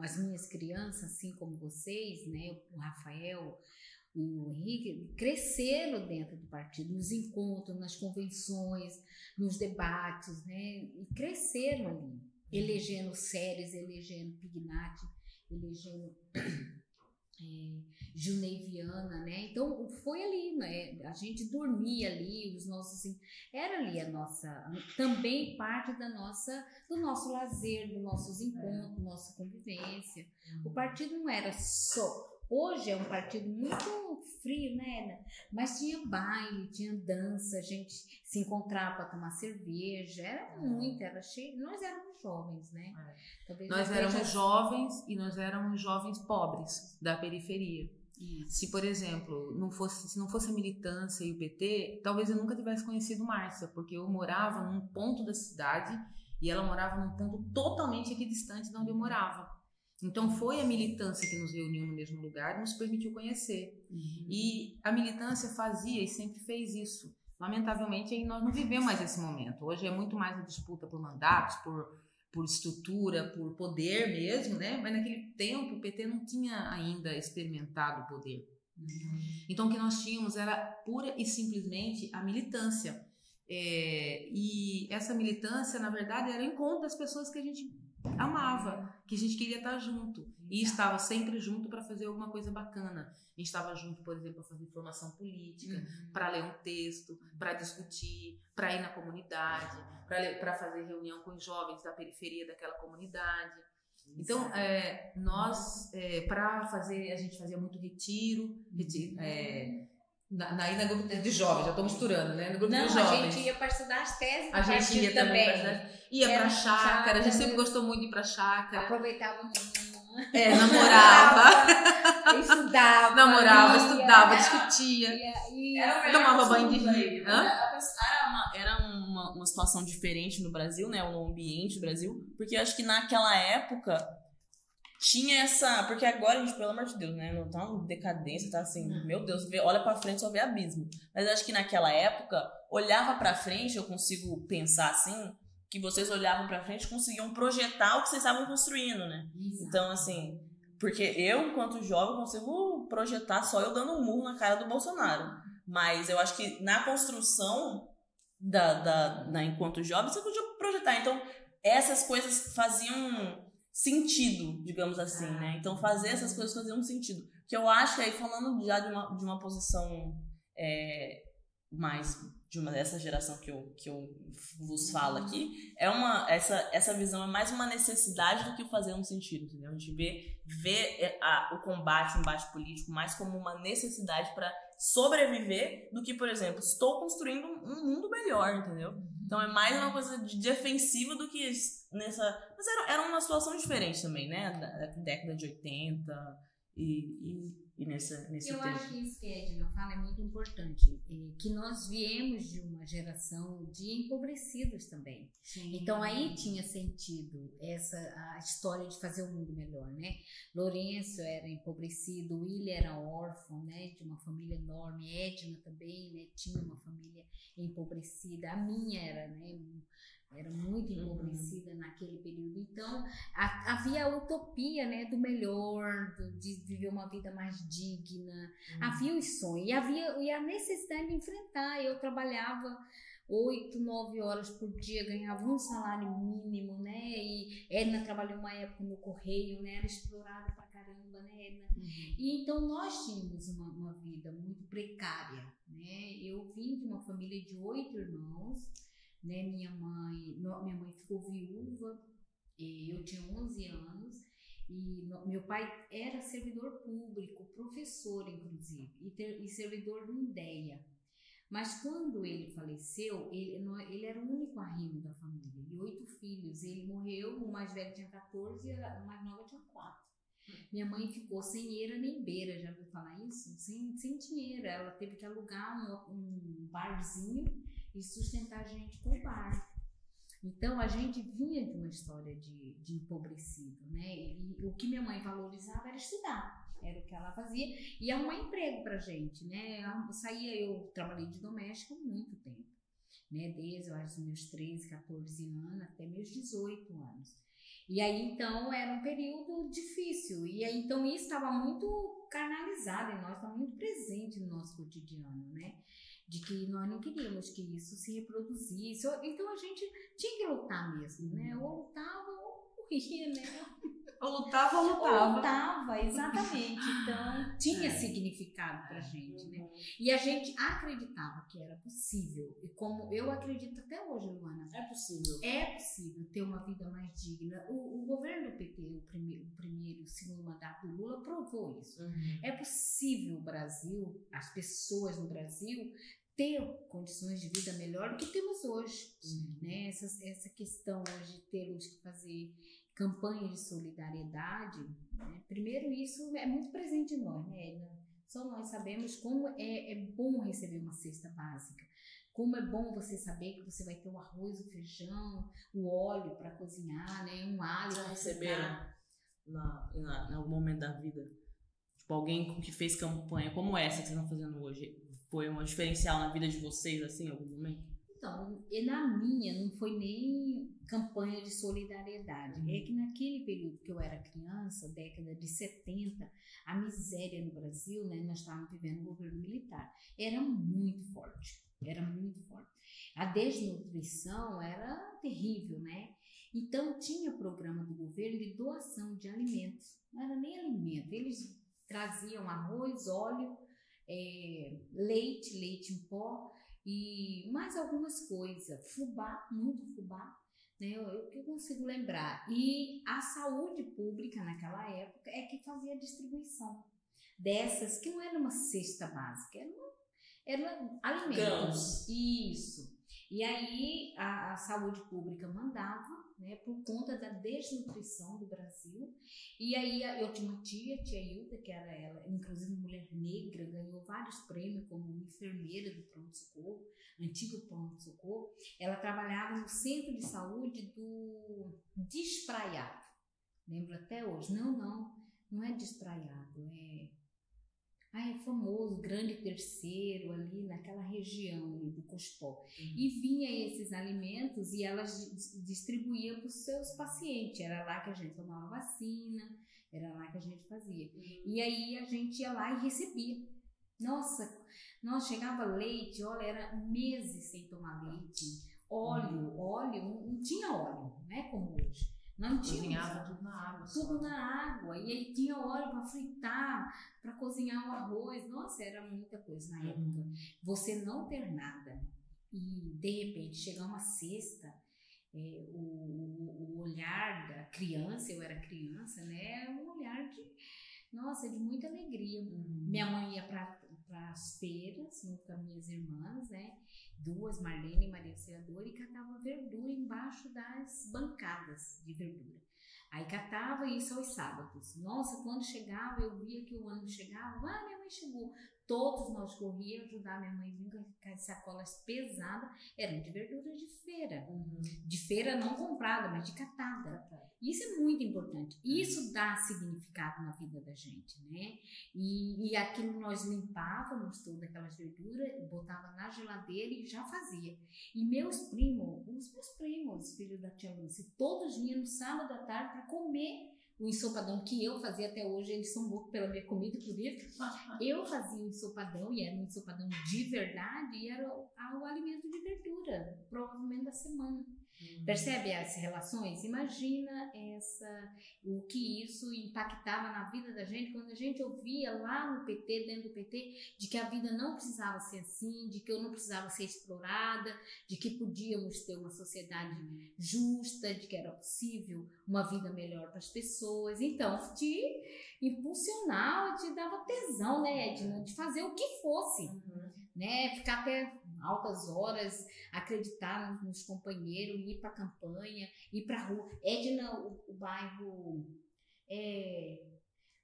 as minhas crianças, assim como vocês, né, o Rafael, o Henrique cresceram dentro do partido, nos encontros, nas convenções, nos debates, né? E cresceram ali, elegendo Séries, elegendo Pignatti, elegendo é, Juneiviana, né? Então foi ali, né? A gente dormia ali, os nossos era ali a nossa também parte da nossa do nosso lazer, dos nossos encontros, nossa convivência. O partido não era só Hoje é um partido muito frio, né? Mas tinha baile, tinha dança, a gente se encontrava para tomar cerveja, era uhum. muito, era cheio. Nós éramos jovens, né? É. Nós éramos jovens e nós éramos jovens pobres da periferia. Isso. Se, por exemplo, não fosse, se não fosse a militância e o PT, talvez eu nunca tivesse conhecido Márcia, porque eu morava num ponto da cidade e ela morava num ponto totalmente equidistante de onde eu morava. Então foi a militância que nos reuniu no mesmo lugar nos permitiu conhecer. Uhum. E a militância fazia e sempre fez isso. Lamentavelmente nós não vivemos mais esse momento. Hoje é muito mais a disputa por mandatos, por, por estrutura, por poder mesmo, né? Mas naquele tempo o PT não tinha ainda experimentado o poder. Uhum. Então o que nós tínhamos era pura e simplesmente a militância. É, e essa militância, na verdade, era o encontro das pessoas que a gente amava, que a gente queria estar junto e estava sempre junto para fazer alguma coisa bacana. A gente estava junto, por exemplo, para fazer formação política, uhum. para ler um texto, para discutir, para ir na comunidade, para fazer reunião com os jovens da periferia daquela comunidade. Então, é, nós, é, para fazer, a gente fazia muito retiro, retiro é, na, na, na grupo de jovens, já estou misturando, né? No grupo Não, de jovens. a gente ia para estudar as teses A gente ia também. também. ia Era pra chácara, a gente sempre chácara. gostou muito de ir pra chácara. Aproveitava É, namorava, estudava, namorava, ia, estudava, discutia. ia, ia. Era Tomava banho de rio. Era, era uma, era uma, uma situação diferente no Brasil, né? O ambiente do Brasil. Porque eu acho que naquela época tinha essa. Porque agora, gente, pelo amor de Deus, né? Não tá uma decadência, tá assim, meu Deus, vê- olha pra frente só vê abismo. Mas acho que naquela época, olhava pra frente, eu consigo pensar assim, que vocês olhavam pra frente e conseguiam projetar o que vocês estavam construindo, né? Então, assim, porque eu, enquanto jovem, consigo projetar só eu dando um murro na cara do Bolsonaro. Mas eu acho que na construção da, da, da enquanto jovem, você podia projetar. Então, essas coisas faziam sentido, digamos assim, né? Então, fazer essas coisas faziam sentido. Que eu acho que aí, falando já de uma, de uma posição é, mais de uma dessa geração que eu, que eu vos falo aqui, é uma essa, essa visão é mais uma necessidade do que fazer um sentido, entendeu? A gente vê, vê é, a, o combate, o embate político mais como uma necessidade para sobreviver do que, por exemplo, estou construindo um mundo melhor, entendeu? Então é mais uma coisa de defensiva do que nessa. Mas era, era uma situação diferente também, né? Da, da década de 80 e, e, e nessa, nesse Eu tempo. acho que isso que a Edna fala é muito importante, eh, que nós viemos de uma geração de empobrecidos também. Então aí tinha sentido essa a história de fazer o mundo melhor, né? Lourenço era empobrecido, William era órfão, né? De uma família enorme, Edna também, né? Tinha uma família empobrecida, a minha era, né? Era muito empobrecida naquele período. Então a- havia a utopia, né? Do melhor, do- de viver uma vida mais digna. Havia os sonhos e havia e a necessidade de enfrentar. Eu trabalhava oito, nove horas por dia, ganhava um salário mínimo, né? E Edna trabalhou uma época no correio, né? Era explorada pra caramba, né, Edna? E então nós tínhamos uma, uma vida muito precária, né? Eu vim de uma família de oito irmãos, né? Minha mãe, minha mãe ficou viúva, e eu tinha 11 anos. E meu pai era servidor público, professor, inclusive, e, ter- e servidor do INDEA. Mas quando ele faleceu, ele, ele era o único arrimo da família, e oito filhos. Ele morreu, o mais velho tinha 14 e a mais nova tinha 4. Minha mãe ficou sem eira nem beira, já ouviu falar isso? Sem, sem dinheiro. Ela teve que alugar um, um barzinho e sustentar a gente com o bar. Então a gente vinha de uma história de, de empobrecido, né? E, o que minha mãe valorizava era estudar, era o que ela fazia e arrumar emprego pra gente, né? Eu saía, eu trabalhei de doméstica muito tempo, né? Desde eu acho, meus 13, 14 anos até meus 18 anos. E aí então era um período difícil e aí então isso estava muito carnalizado em nós, estava muito presente no nosso cotidiano, né? De que nós não queríamos que isso se reproduzisse. Então a gente tinha que lutar mesmo, né? Ou lutava ou morria, né? Ou lutava ou Ou lutava. lutava, exatamente. Então tinha significado pra gente, né? E a gente acreditava que era possível. E como eu acredito até hoje, Luana, É possível. é possível ter uma vida mais digna. O, o governo do PT, o, prime, o primeiro e o segundo mandato do Lula, provou isso. É possível o Brasil, as pessoas no Brasil, ter condições de vida melhor do que temos hoje. Né? Essa, essa questão hoje de termos que fazer campanha de solidariedade, né? primeiro isso é muito presente em nós, né? Só nós sabemos como é, é bom receber uma cesta básica. Como é bom você saber que você vai ter o arroz, o feijão, o óleo para cozinhar, né? Um alho para fritar. na, na, em algum momento da vida? Tipo, alguém que fez campanha como essa que vocês estão fazendo hoje, foi um diferencial na vida de vocês, assim, em algum momento? Então, e na minha não foi nem campanha de solidariedade. É que naquele período que eu era criança, década de 70, a miséria no Brasil, né, nós estávamos vivendo o governo militar, era muito forte. Era muito forte. A desnutrição era terrível, né? Então tinha programa do governo de doação de alimentos. Não era nem alimento. Eles traziam arroz, óleo, eh, leite, leite em pó e mais algumas coisas. Fubá, muito fubá. né? O que eu consigo lembrar. E a saúde pública naquela época é que fazia a distribuição dessas, que não era uma cesta básica, era, uma, era alimentos. Isso. E aí a, a saúde pública mandava, né, por conta da desnutrição do Brasil. E aí eu tinha uma tia, tia Hilda, que era ela, inclusive mulher negra, ganhou vários prêmios como enfermeira do pronto-socorro, antigo pronto-socorro. Ela trabalhava no centro de saúde do Despraiado. Lembro até hoje. Não, não, não é Despraiado, é ah, é famoso, grande terceiro ali naquela região ali do Cospó. Uhum. E vinha esses alimentos e ela distribuía para os seus pacientes. Era lá que a gente tomava vacina, era lá que a gente fazia. Uhum. E aí a gente ia lá e recebia. Nossa, nós chegava leite, olha, era meses sem tomar leite. Óleo, uhum. óleo, não, tinha óleo, né, como hoje. Não tinha. Cozinhava tudo na água. Tudo só. na água. E aí tinha óleo para fritar, para cozinhar o arroz. Nossa, era muita coisa na época. Uhum. Você não ter nada e de repente chegar uma cesta, é, o, o, olhar da criança, eu era criança, né? Um olhar de, nossa, de muita alegria. Uhum. Minha mãe ia para as feiras junto com as minhas irmãs, né? Duas, Marlene e Maria Auxiliadora, e catava verdura embaixo das bancadas de verdura. Aí catava isso aos sábados. Nossa, quando chegava, eu via que o ano chegava, ah, minha mãe chegou. Todos nós corríamos ajudar minha mãe vinha com as sacolas pesadas, eram de verdura de feira. Uhum. De feira não comprada, mas de catada. Isso é muito importante. Isso dá significado na vida da gente, né? E, e aquilo nós limpávamos todas aquelas verduras, botava na geladeira e já fazia. E meus primos, os meus primos, filhos da tia Lúcia, todos vinham no sábado à tarde para comer o ensopadão que eu fazia até hoje, eles são loucos pela minha comida, por isso. Eu fazia o ensopadão, e era um ensopadão de verdade, e era o, o alimento de verdura, provavelmente da semana. Uhum. Percebe as relações? Imagina essa, o que isso impactava na vida da gente quando a gente ouvia lá no PT, dentro do PT, de que a vida não precisava ser assim, de que eu não precisava ser explorada, de que podíamos ter uma sociedade justa, de que era possível uma vida melhor para as pessoas. Então, te impulsionava, te dava tesão, né, Edna, de fazer o que fosse. Uhum né? Ficar até altas horas, acreditar nos, companheiros, ir para campanha, ir para rua. Edna, o, o bairro é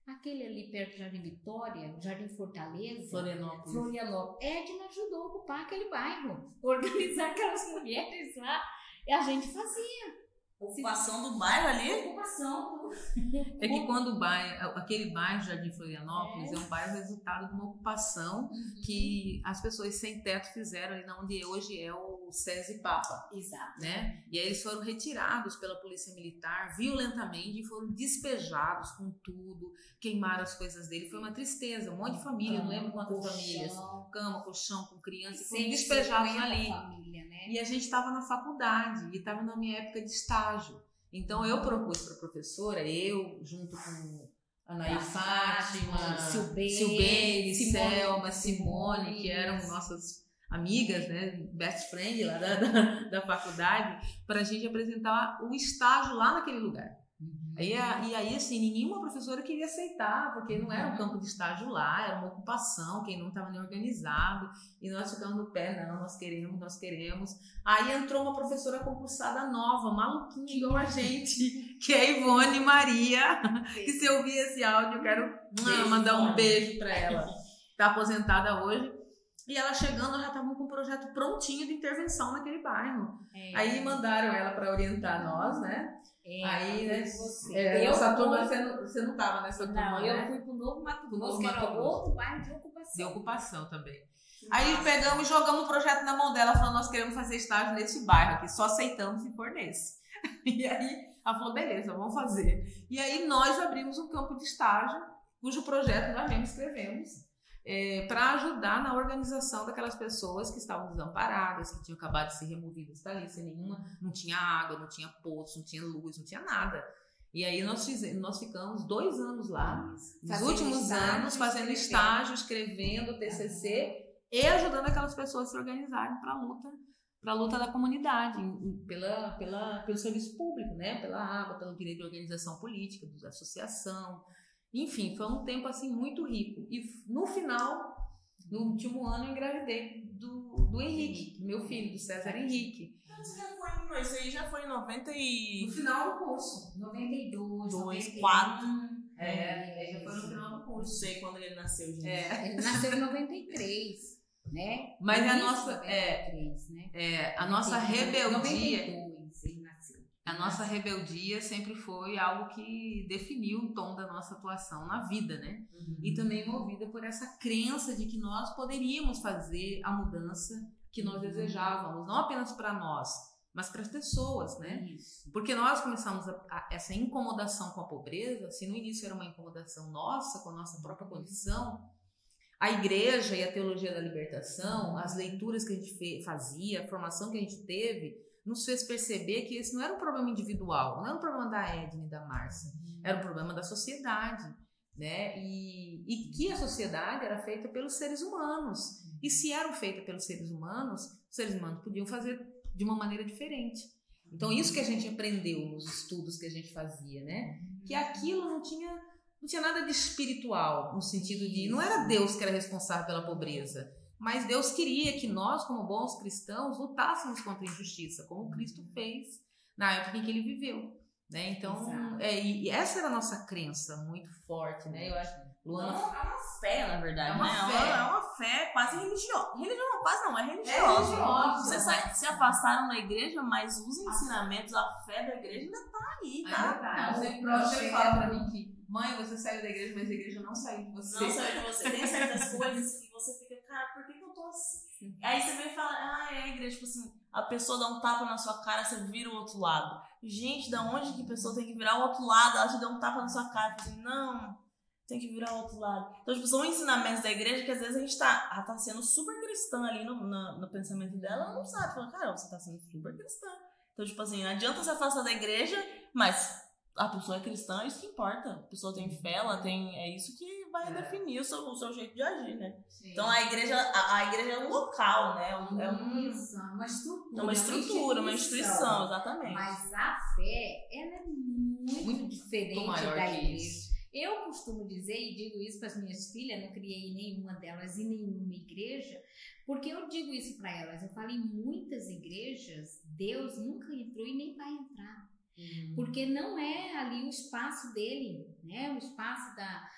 aquele ali perto do Jardim Vitória, Jardim Fortaleza, Florianópolis. Florianópolis. Edna ajudou a ocupar aquele bairro, organizar aquelas mulheres lá, e a gente fazia. Ocupação do bairro ali? Ocupação. É que quando o bairro, aquele bairro Jardim Florianópolis é. é um bairro resultado de uma ocupação uhum. que as pessoas sem teto fizeram ali onde hoje é o SESI Papa. Exato. Né? E aí eles foram retirados pela polícia militar violentamente e foram despejados com tudo, queimaram as coisas dele. Foi uma tristeza, um monte de família, não lembro quantas colchão. famílias, cama, colchão, com crianças, foram despejados ali. Família, né? E a gente estava na faculdade e estava na minha época de estágio. Então eu propus para a professora, eu junto com Anaí Fátima, Silbeire, Selma, Simone, que eram nossas amigas, né, best friend lá da, da, da faculdade, para a gente apresentar o estágio lá naquele lugar. Aí, e aí, assim, nenhuma professora queria aceitar, porque não era um campo de estágio lá, era uma ocupação, quem não estava nem organizado. E nós ficamos no pé, não, nós queremos, nós queremos. Aí entrou uma professora concursada nova, maluquinha igual a gente, que é a Ivone Maria. Que se eu ouvir esse áudio, eu quero beijo, mandar um beijo para ela. Está aposentada hoje. E ela chegando, já estavam com um projeto prontinho de intervenção naquele bairro. É. Aí mandaram ela para orientar nós, né? É, aí, né? Você. É, eu essa turma, você não, você não tava nessa turma, Não, eu né? fui pro Novo Mato Grosso, que era outro bairro de ocupação. De ocupação também. Aí pegamos e jogamos o projeto na mão dela, falando, nós queremos fazer estágio nesse bairro aqui, só aceitamos se for nesse. E aí ela falou, beleza, vamos fazer. E aí nós abrimos um campo de estágio, cujo projeto nós mesmo escrevemos, é, para ajudar na organização daquelas pessoas que estavam desamparadas, que tinham acabado de ser removidas dali sem nenhuma, não tinha água, não tinha poço, não tinha luz, não tinha nada. E aí nós, fizemos, nós ficamos dois anos lá, nos últimos estágio, anos, fazendo estágio, escrevendo TCC e ajudando aquelas pessoas a se organizarem para a luta para a luta da comunidade, pela, pela, pelo serviço público, né? pela água, pelo direito de organização política, de associação. Enfim, foi um tempo assim muito rico. E no final, no último ano, eu engravidei do, do Henrique, meu filho, do César Henrique. Isso já foi, isso aí já foi em 90 e... No final do curso. 92, 2, 4. É, já foi no final do Não curso. sei quando ele nasceu, gente. É. Ele nasceu em 93, né? Mas a nossa- de 93, né? É, a nossa 92, rebeldia, 92 ele nasceu. A nossa rebeldia sempre foi algo que definiu o tom da nossa atuação na vida, né? E também movida por essa crença de que nós poderíamos fazer a mudança que nós desejávamos, não apenas para nós, mas para as pessoas, né? Isso. Porque nós começamos a- a- essa incomodação com a pobreza, se no início era uma incomodação nossa, com a nossa própria condição, a igreja e a teologia da libertação, as leituras que a gente fazia, a formação que a gente teve, nos fez perceber que esse não era um problema individual, não era um problema da Edna e da Márcia, era um problema da sociedade, né? E, e que a sociedade era feita pelos seres humanos. E se eram feitas pelos seres humanos, os seres humanos podiam fazer de uma maneira diferente. Então, isso que a gente aprendeu nos estudos que a gente fazia, né? Que aquilo não tinha, não tinha nada de espiritual, no sentido de. Não era Deus que era responsável pela pobreza, mas Deus queria que nós, como bons cristãos, lutássemos contra a injustiça, como Cristo fez na época em que ele viveu. Né? Então, é, e e essa era a nossa crença muito forte, né? Eu acho, É Luana, uma, é uma fé, na verdade, É uma né? fé. É uma fé quase religiosa. Religiosa, quase não, é religiosa. religiosa. Vocês se afastaram da igreja, mas os ensinamentos, a fé da igreja ainda tá aí, tá? Você, o você projeto- fala pra mim que, mãe, você saiu da igreja, mas a igreja não saiu de você. Não saiu de você. Tem certas coisas que assim? Aí você vem e fala, ah, é a igreja, tipo assim, a pessoa dá um tapa na sua cara, você vira o outro lado. Gente, da onde que a pessoa tem que virar o outro lado? Ela te dá um tapa na sua cara, tipo assim, não, tem que virar o outro lado. Então, tipo, são ensinamentos da igreja que às vezes a gente tá, ela tá sendo super cristã ali no, na- no pensamento dela, ela não sabe. Fala, cara, você tá sendo super cristã. Então, tipo assim, não adianta se afastar da igreja, mas a pessoa é cristã, isso que importa. A pessoa tem fé, ela tem. É isso que vai É. definir o seu, o seu jeito de agir, né? Sim. Então a igreja, a, a igreja é um local, né? É um- é um- Isso, uma estrutura. é uma estrutura, uma instituição, exatamente. Mas a fé, ela é muito, Muito diferente maior da que igreja. isso. Eu costumo dizer, e digo isso para as minhas filhas, não criei nenhuma delas em nenhuma igreja, porque eu digo isso para elas. Eu falo, em muitas igrejas, Deus nunca entrou e nem vai entrar. Porque não é ali o espaço dele, né? O espaço da.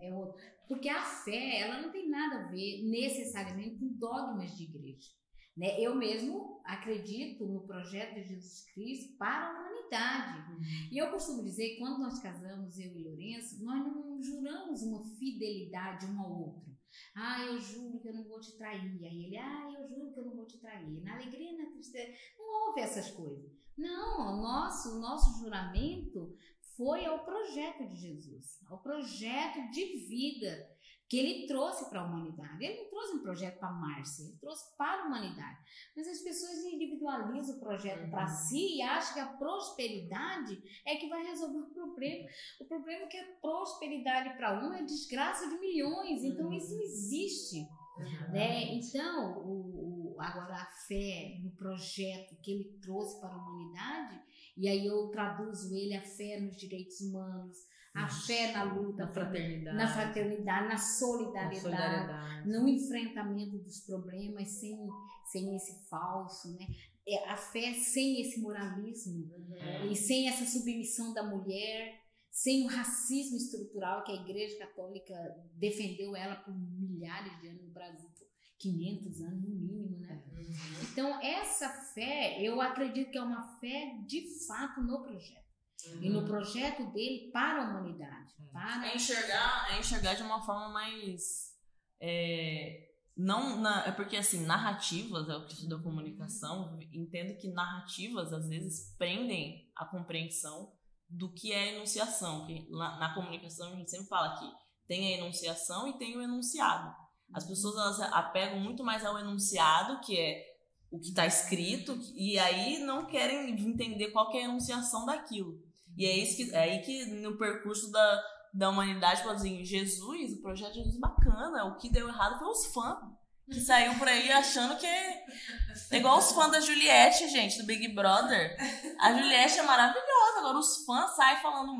É outro. Porque a fé, ela não tem nada a ver necessariamente com dogmas de igreja. Né? Eu mesmo acredito no projeto de Jesus Cristo para a humanidade. E eu costumo dizer que quando nós casamos, eu e Lourenço, nós não juramos uma fidelidade um ao outro. Ah, eu juro que eu não vou te trair. Aí ele, ah, eu juro que eu não vou te trair. Na alegria, na tristeza. Não houve essas coisas. Não, o nosso, o nosso juramento foi ao projeto de Jesus, ao projeto de vida que ele trouxe para a humanidade. Ele não trouxe um projeto para Márcia, ele trouxe para a humanidade. Mas as pessoas individualizam o projeto Uhum. para si e acham que a prosperidade é que vai resolver o problema. O problema é que a prosperidade para um é desgraça de milhões, então Uhum. isso não existe. Né? Então, o, o- agora a fé no projeto que ele trouxe para a humanidade, e aí eu traduzo ele a fé nos direitos humanos, a Isso. fé na luta, Na fraternidade. na fraternidade, na na solidariedade, solidariedade. no enfrentamento dos problemas sem, sem esse falso, né? É, a fé sem esse moralismo É. e sem essa submissão da mulher, sem o racismo estrutural que a Igreja Católica defendeu ela por milhares de anos no Brasil, 500 anos no mínimo, né? Então essa fé, eu acredito que é uma fé de fato no projeto e no projeto dele para a humanidade, Uhum. para É enxergar, é enxergar de uma forma mais. é, não na- é porque assim, narrativas, é o que eu estudo comunicação, entendo que narrativas às vezes prendem a compreensão do que é enunciação. Que na, na comunicação a gente sempre fala que tem a enunciação e tem o enunciado. As pessoas elas apegam muito mais ao enunciado, que é o que está escrito, e aí não querem entender qual que é a enunciação daquilo. E é, isso que, é aí que no percurso da, da humanidade, tipo assim, Jesus, o projeto de Jesus bacana, o que deu errado foi os fãs. que saiu por aí achando que é igual os fãs da Juliette, gente, do Big Brother. A Juliette é maravilhosa, agora os fãs saem falando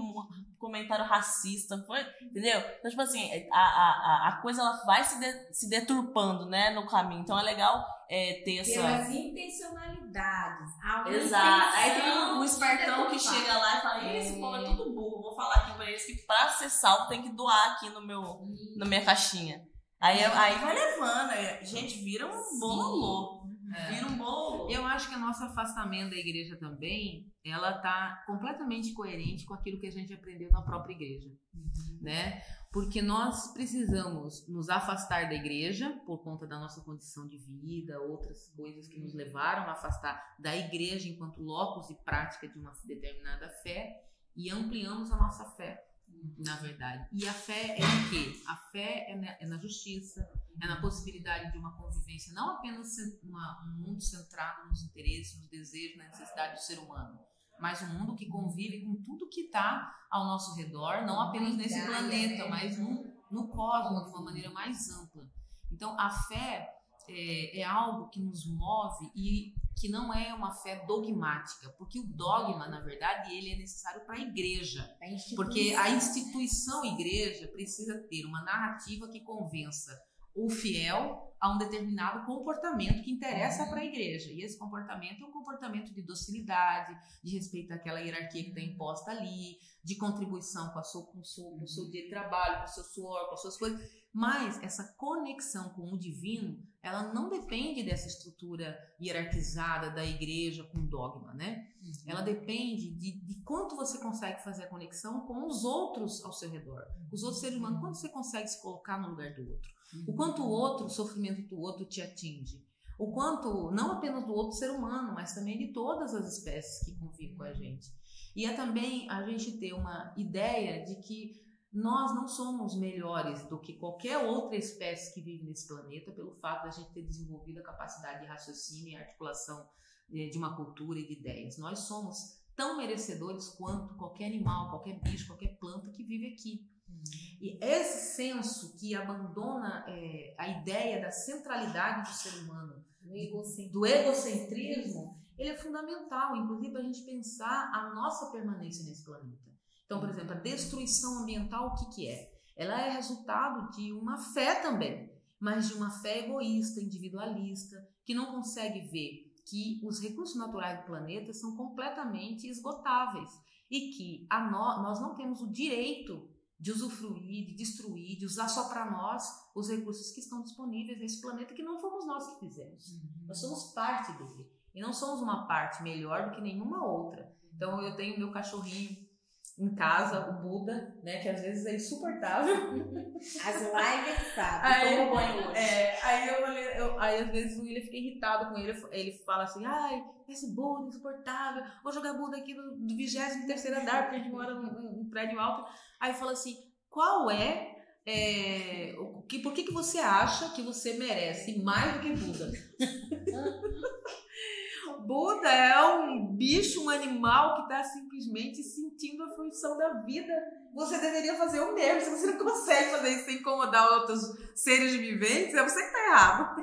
comentário racista, foi, entendeu? Então, tipo assim, a, a, a coisa ela vai se, de, se deturpando, né, no caminho. Então é legal é, ter essa... Pelas intencionalidades. Exato. Aí tem um, espertão que chega lá e fala, esse povo é tudo burro, vou falar aqui pra eles que pra ser salvo tem que doar aqui no meu, na minha caixinha. Aí, aí vai levando, aí, gente, vira um bololô. É. Vira um bolo. Eu acho que o nosso afastamento da igreja também, ela tá completamente coerente com aquilo que a gente aprendeu na própria igreja, uhum. né? Porque nós precisamos nos afastar da igreja por conta da nossa condição de vida, outras coisas que nos levaram a afastar da igreja enquanto locus e prática de uma determinada fé e ampliamos a nossa fé na verdade. E a fé é o quê? A fé é na, é na, justiça, é na possibilidade de uma convivência, não apenas uma, um mundo centrado nos interesses, nos desejos, na necessidade do ser humano, mas um mundo que convive com tudo que está ao nosso redor, não apenas nesse planeta, mas no, no cosmos, de uma maneira mais ampla. Então, a fé é, é algo que nos move e que não é uma fé dogmática, porque o dogma, na verdade, ele é necessário para a igreja, porque a instituição igreja precisa ter uma narrativa que convença o fiel a um determinado comportamento que interessa para a igreja. E esse comportamento é um comportamento de docilidade, de respeito àquela hierarquia que está imposta ali, de contribuição com, a sua, com, o seu, com o seu dia de trabalho, com o seu suor, com as suas coisas. Mas essa conexão com o divino, ela não depende dessa estrutura hierarquizada da igreja com dogma, né? Uhum. Ela depende de, de, quanto você consegue fazer a conexão com os outros ao seu redor. Os outros seres humanos, quanto você consegue se colocar no lugar do outro. O quanto o outro, o sofrimento do outro te atinge. O quanto, não apenas do outro ser humano, mas também de todas as espécies que convivem com a gente. E é também a gente ter uma ideia de que nós não somos melhores do que qualquer outra espécie que vive nesse planeta pelo fato de a gente ter desenvolvido a capacidade de raciocínio e articulação eh, de uma cultura e de ideias. Nós somos tão merecedores quanto qualquer animal, qualquer bicho, qualquer planta que vive aqui. Uhum. E esse senso que abandona é, a ideia da centralidade do ser humano, do egocentrismo, do egocentrismo, ele é fundamental, inclusive, para a gente pensar a nossa permanência nesse planeta. Então, por exemplo, a destruição ambiental, o que, que é? Ela é resultado de uma fé também, mas de uma fé egoísta, individualista, que não consegue ver que os recursos naturais do planeta são completamente esgotáveis e que a no, nós não temos o direito de usufruir, de destruir, de usar só para nós os recursos que estão disponíveis nesse planeta que não fomos nós que fizemos. Uhum. Nós somos parte dele e não somos uma parte melhor do que nenhuma outra. Então eu tenho meu cachorrinho em casa, o Buda, né? Que às vezes é insuportável. As lives sabe, aí, banho hoje. É, aí eu, eu, aí às vezes o William fica irritado com ele, ele fala assim, ai, esse Buda insuportável, vou jogar Buda aqui do, do 23 andar, porque a gente mora num, num prédio alto. Aí fala assim, qual é é, o que, por que, que você acha que você merece mais do que Buda? Buda é um bicho, um animal que está simplesmente sentindo a fruição da vida. Você deveria fazer o mesmo. Se você não consegue fazer isso sem incomodar outros seres viventes, é você que está errado.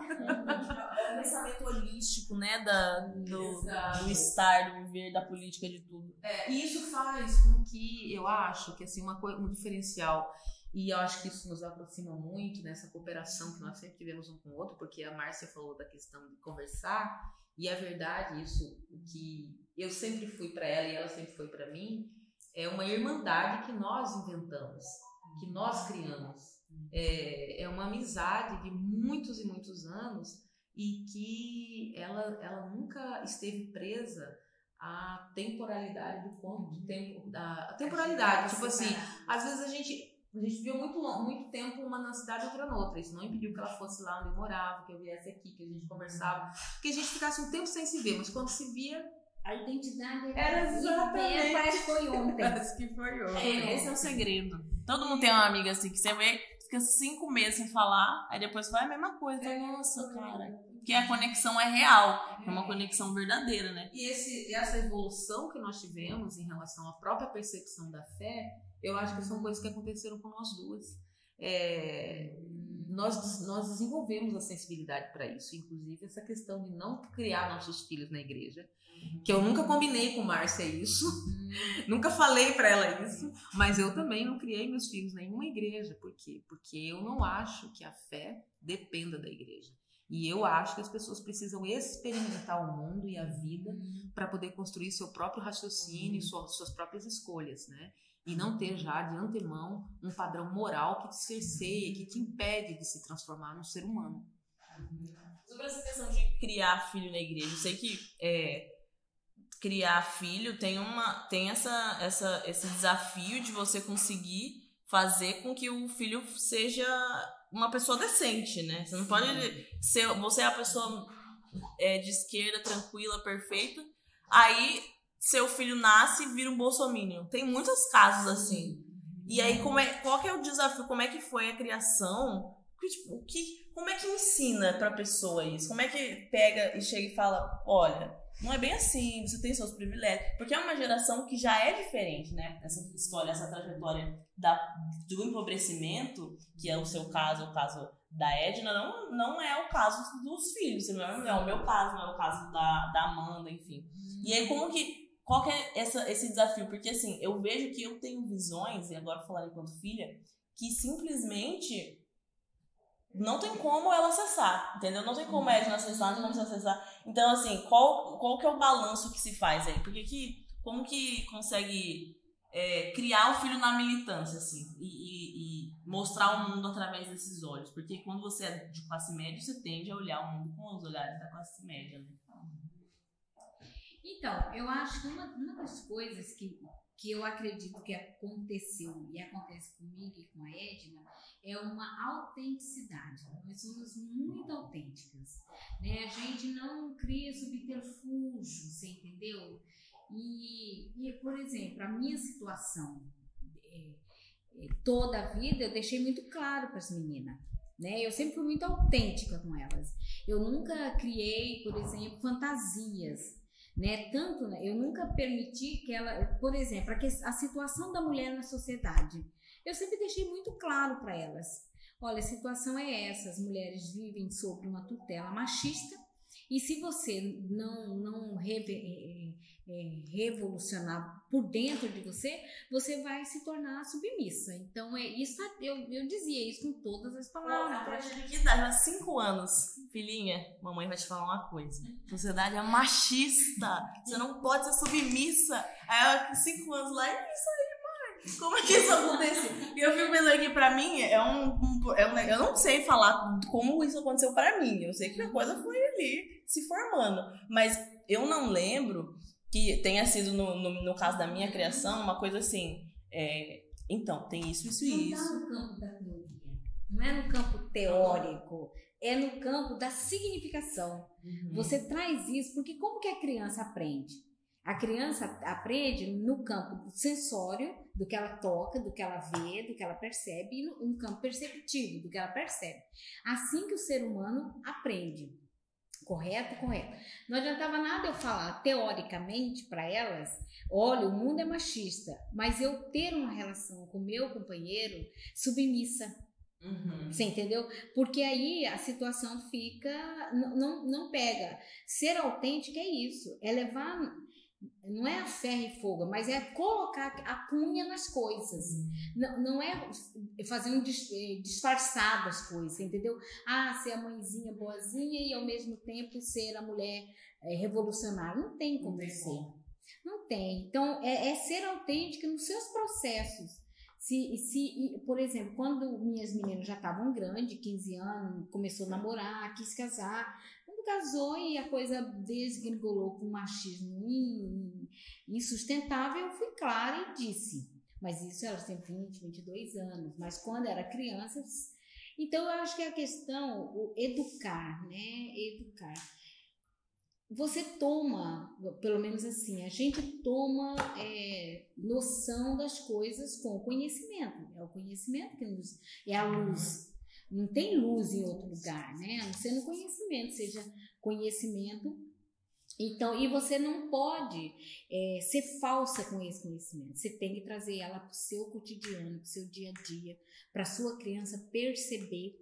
É o pensamento holístico, né? Da, do, do estar, do viver, da política, de tudo. É, e isso faz com que eu acho que assim, uma, um diferencial e eu acho que isso nos aproxima muito nessa cooperação que nós sempre tivemos um com o outro, porque a Márcia falou da questão de conversar, e é verdade isso, que eu sempre fui para ela e ela sempre foi para mim, é uma irmandade que nós inventamos, que nós criamos. É, é uma amizade de muitos e muitos anos e que ela, ela nunca esteve presa à temporalidade do quanto tempo da temporalidade tipo assim às vezes a gente a gente viveu muito, muito tempo uma na cidade e outra noutra. Isso não impediu que ela fosse lá onde eu morava, que eu viesse aqui, que a gente conversava, que a gente ficasse um tempo sem se ver, mas quando se via. A identidade era exatamente. Parece que foi ontem. Parece que foi ontem. É, esse é o segredo. Todo mundo tem uma amiga assim que você vê, fica cinco meses sem falar, aí depois vai a mesma coisa. É, Nossa, cara. Porque a conexão é real, é uma conexão verdadeira, né? E esse, essa evolução que nós tivemos em relação à própria percepção da fé eu acho que são coisas que aconteceram com nós duas. É, nós, nós desenvolvemos a sensibilidade para isso, inclusive essa questão de não criar nossos filhos na igreja, que eu nunca combinei com Márcia isso, nunca falei para ela isso, mas eu também não criei meus filhos em nenhuma igreja, por quê? Porque eu não acho que a fé dependa da igreja. E eu acho que as pessoas precisam experimentar o mundo e a vida para poder construir seu próprio raciocínio, uhum. suas próprias escolhas, né? E não ter já de antemão um padrão moral que te cerceia, que te impede de se transformar num ser humano. Sobre essa questão de criar filho na igreja, eu sei que é, criar filho tem uma tem essa, essa esse desafio de você conseguir fazer com que o filho seja uma pessoa decente, né? Você não pode ser você é a pessoa é, de esquerda tranquila, perfeita. Aí seu filho nasce e vira um bolsominion. Tem muitos casos assim. E aí como é qual que é o desafio? Como é que foi a criação? Que, tipo, que como é que ensina para pessoa isso? Como é que pega e chega e fala, olha, não é bem assim, você tem seus privilégios. Porque é uma geração que já é diferente, né? Essa história, essa trajetória da, do empobrecimento, que é o seu caso, o caso da Edna, não, não é o caso dos filhos, não é o meu caso, não é o caso da, da Amanda, enfim. E aí, como que. Qual que é essa, esse desafio? Porque assim, eu vejo que eu tenho visões, e agora falar enquanto filha, que simplesmente não tem como ela acessar, entendeu? Não tem como a Edna acessar, não tem como você acessar. Então, assim, qual, qual que é o balanço que se faz aí? Porque que, como que consegue é, criar o filho na militância, assim, e, e, e, mostrar o mundo através desses olhos? Porque quando você é de classe média, você tende a olhar o mundo com os olhares da classe média, né? Então, eu acho que uma, uma das coisas que, que eu acredito que aconteceu e acontece comigo e com a Edna é uma autenticidade. Nós somos muito autênticas. Né? A gente não cria subterfúgio, você entendeu? E, e por exemplo, a minha situação, é, é, toda a vida eu deixei muito claro para as meninas. Né? Eu sempre fui muito autêntica com elas. Eu nunca criei, por exemplo, fantasias. Né? Tanto, né? eu nunca permiti que ela, por exemplo, a, situação da mulher na sociedade eu sempre deixei muito claro para elas: olha, a situação é essa, as mulheres vivem sob uma tutela machista. E se você não, não reve, é, é, revolucionar por dentro de você, você vai se tornar submissa. Então, é isso eu, eu dizia isso com todas as palavras. A partir de que idade? cinco anos. Filhinha, mamãe vai te falar uma coisa. A sociedade é machista. Você não pode ser submissa. Aí, ela, cinco anos lá, é isso aí como é que isso aconteceu? E eu fico pensando que pra mim é um, um, é um, Eu não sei falar como isso aconteceu pra mim. Eu sei que a coisa foi ali se formando. Mas eu não lembro que tenha sido, no, no, no caso da minha criação, uma coisa assim. É, então, tem isso, isso e isso. Não tá no campo da teoria. Não é no campo teórico. É no campo da significação. Uhum. Você traz isso, porque como que a criança aprende? A criança aprende no campo sensório, do que ela toca, do que ela vê, do que ela percebe, e no, no campo perceptivo, do que ela percebe. Assim que o ser humano aprende. Correto? Correto. Não adiantava nada eu falar teoricamente para elas: olha, o mundo é machista, mas eu ter uma relação com meu companheiro submissa. Uhum. Você entendeu? Porque aí a situação fica. Não, não, não pega. Ser autêntico é isso. É levar não é a ferro e fogo, mas é colocar a cunha nas coisas. Não, não é fazer um eh, disfarçar das coisas, entendeu? Ah, ser a mãezinha boazinha e ao mesmo tempo ser a mulher é, revolucionária. Não tem como não ser. Não tem. Então, é, é ser autêntica nos seus processos. Se, se, por exemplo, quando minhas meninas já estavam grandes, 15 anos, começou a namorar, quis casar, casou e a coisa desgringolou com machismo insustentável, eu fui clara e disse. Mas isso ela tem 20, 22 anos. Mas quando era criança. Então eu acho que a questão, o educar, né? Educar. Você toma, pelo menos assim, a gente toma é, noção das coisas com o conhecimento. É o conhecimento que nos. É a luz não tem luz em outro lugar, né? A não ser no conhecimento, seja conhecimento. Então, e você não pode é, ser falsa com esse conhecimento. Você tem que trazer ela para o seu cotidiano, para o seu dia a dia, para a sua criança perceber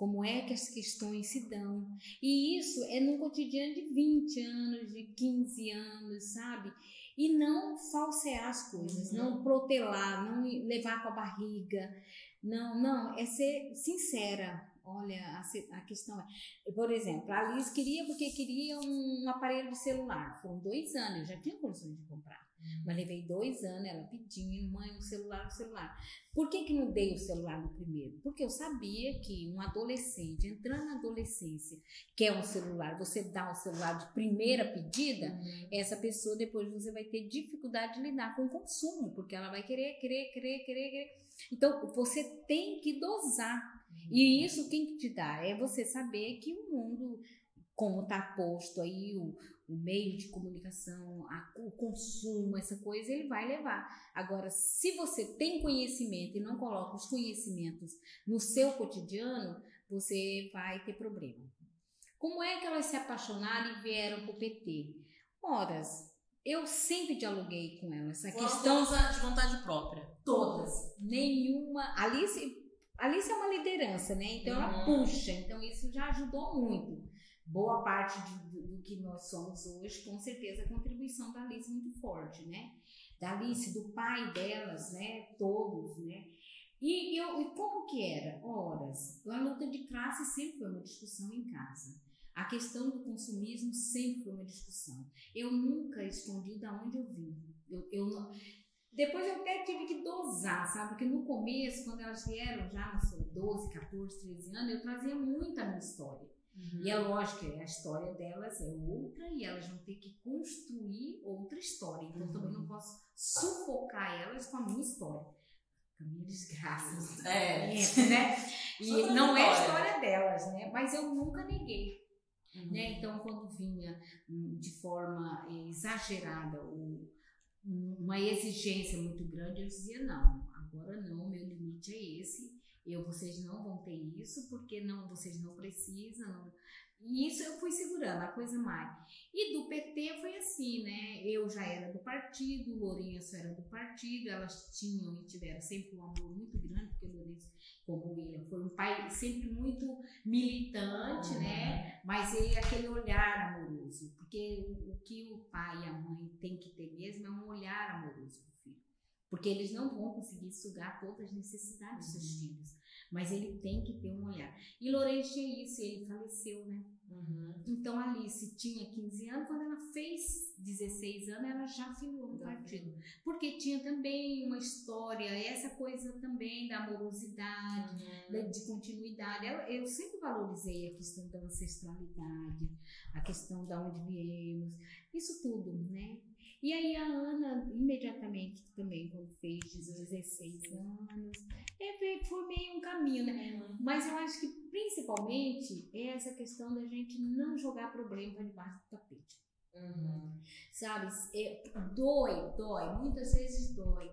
como é que as questões se dão. E isso é num cotidiano de 20 anos, de 15 anos, sabe? E não falsear as coisas, uhum. não protelar, não levar com a barriga. Não, não, é ser sincera. Olha, a, a questão é. Por exemplo, a Liz queria porque queria um aparelho de celular. Foram dois anos, eu já tinha condições de comprar. Uhum. Mas levei dois anos, ela pedindo, mãe, um celular, um celular. Por que, que não dei o celular no primeiro? Porque eu sabia que um adolescente, entrando na adolescência, quer um celular, você dá um celular de primeira pedida, uhum. essa pessoa depois você vai ter dificuldade de lidar com o consumo, porque ela vai querer, querer, querer, querer, querer. Então, você tem que dosar. Uhum. E isso quem te dá? É você saber que o mundo como está posto aí o, o meio de comunicação, a, o consumo, essa coisa, ele vai levar. Agora, se você tem conhecimento e não coloca os conhecimentos no seu cotidiano, você vai ter problema. Como é que elas se apaixonaram e vieram para o PT? Horas, eu sempre dialoguei com elas. Essa questão de vontade própria. Todas. Nenhuma. Alice, Alice é uma liderança, né? Então uhum. ela puxa. Então isso já ajudou muito boa parte de, do, que nós somos hoje, com certeza a contribuição da Alice muito forte, né? Da Alice, do pai delas, né? Todos, né? E, eu, e como que era? Horas. A luta de classe sempre foi uma discussão em casa. A questão do consumismo sempre foi uma discussão. Eu nunca escondi de onde eu vim. Eu, eu não, depois eu até tive que dosar, sabe? Porque no começo, quando elas vieram já nos 12, 14, 13 anos, eu trazia muito a minha história. Uhum. E é lógico, a história delas é outra e elas vão ter que construir outra história. Então uhum. também não posso sufocar elas com a minha história. Com a minha desgraça. É. Né? E não é a história delas, né? Mas eu nunca neguei. Uhum. Né? Então, quando vinha hum, de forma exagerada ou uma exigência muito grande, eu dizia: não, agora não, meu limite é esse eu, vocês não vão ter isso, porque não, vocês não precisam. E isso eu fui segurando, a coisa mais. E do PT foi assim, né? Eu já era do partido, o Lourenço era do partido, elas tinham e tiveram sempre um amor muito grande, porque o Lourenço, como ele, foi um pai sempre muito militante, uhum. né? Mas ele aquele olhar amoroso, porque o, o que o pai e a mãe têm que ter mesmo é um olhar amoroso porque eles não vão conseguir sugar todas as necessidades dos uhum. filhos. Mas ele tem que ter um olhar. E Lourenço tinha isso, e ele faleceu, né? Uhum. Então Alice tinha 15 anos, quando ela fez 16 anos, ela já filiou no partido. Porque tinha também uma história, essa coisa também da amorosidade, uhum. de continuidade. Eu, eu sempre valorizei a questão da ancestralidade, a questão da onde viemos, isso tudo, né? E aí a Ana, imediatamente também, quando fez 16 anos, é, foi meio um caminho, né? Uhum. Mas eu acho que principalmente é essa questão da gente não jogar problema para debaixo do tapete. Uhum. Sabe? É, dói, dói, muitas vezes dói.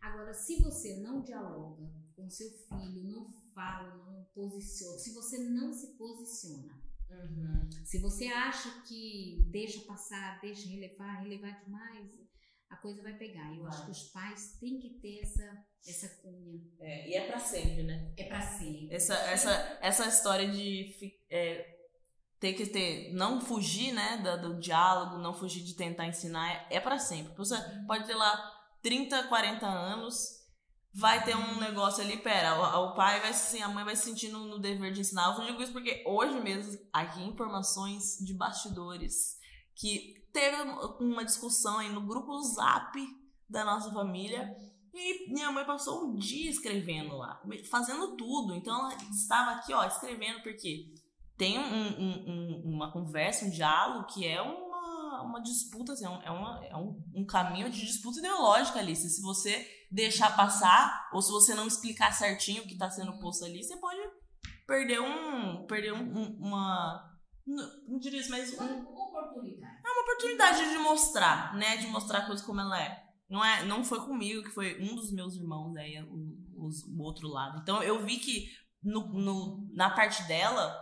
Agora, se você não dialoga com seu filho, não fala, não posiciona, se você não se posiciona, Uhum. Se você acha que deixa passar, deixa relevar, relevar demais, a coisa vai pegar. Eu acho que os pais têm que ter essa, essa cunha. É, e é para sempre, né? É para sempre. Essa, essa, essa história de é, ter que ter, não fugir, né, do, do, diálogo, não fugir de tentar ensinar, é, é para sempre. Você uhum. pode ter lá 30, 40 anos vai ter um negócio ali, pera, o, o, pai vai se a mãe vai se sentindo no dever de ensinar. Eu digo isso porque hoje mesmo, aqui informações de bastidores, que teve uma discussão aí no grupo Zap da nossa família. E minha mãe passou um dia escrevendo lá, fazendo tudo. Então ela estava aqui, ó, escrevendo, porque tem um, um, um, uma conversa, um diálogo que é uma, uma disputa, assim, é, uma, é um, um caminho de disputa ideológica ali. Se você deixar passar, ou se você não explicar certinho o que está sendo posto ali, você pode perder um. perder um, um, uma. Não diria isso, mas. Um, uma oportunidade. É uma oportunidade de mostrar, né? De mostrar a coisa como ela é. Não, é, não foi comigo, que foi um dos meus irmãos aí, o, o, o outro lado. Então eu vi que no, no, na parte dela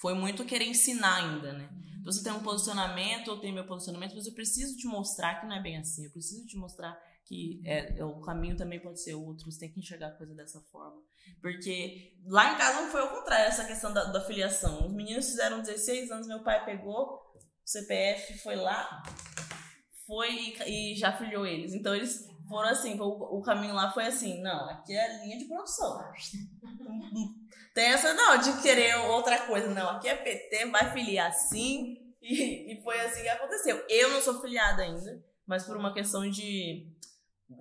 foi muito querer ensinar ainda, né? Você tem um posicionamento, eu tenho meu posicionamento, mas eu preciso te mostrar que não é bem assim. Eu preciso te mostrar que é, o caminho também pode ser outro, você tem que enxergar a coisa dessa forma. Porque lá em casa não foi ao contrário, essa questão da, da filiação. Os meninos fizeram 16 anos, meu pai pegou o CPF, foi lá, foi e, e já filiou eles. Então eles foram assim, o, o, caminho lá foi assim, não, aqui é a linha de produção. Tem essa não, de querer outra coisa, não, aqui é PT, vai filiar assim, e, e foi assim que aconteceu. Eu não sou filiada ainda, mas por uma questão de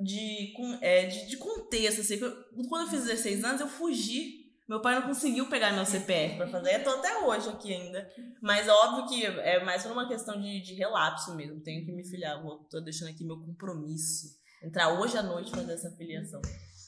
de, é, de, de contexto, assim, quando eu fiz 16 anos eu fugi meu pai não conseguiu pegar meu CPF para fazer. Eu tô até hoje aqui ainda. Mas óbvio que é mais por uma questão de, de relapso mesmo. Tenho que me filiar. Vou, tô deixando aqui meu compromisso. Entrar hoje à noite fazer essa filiação.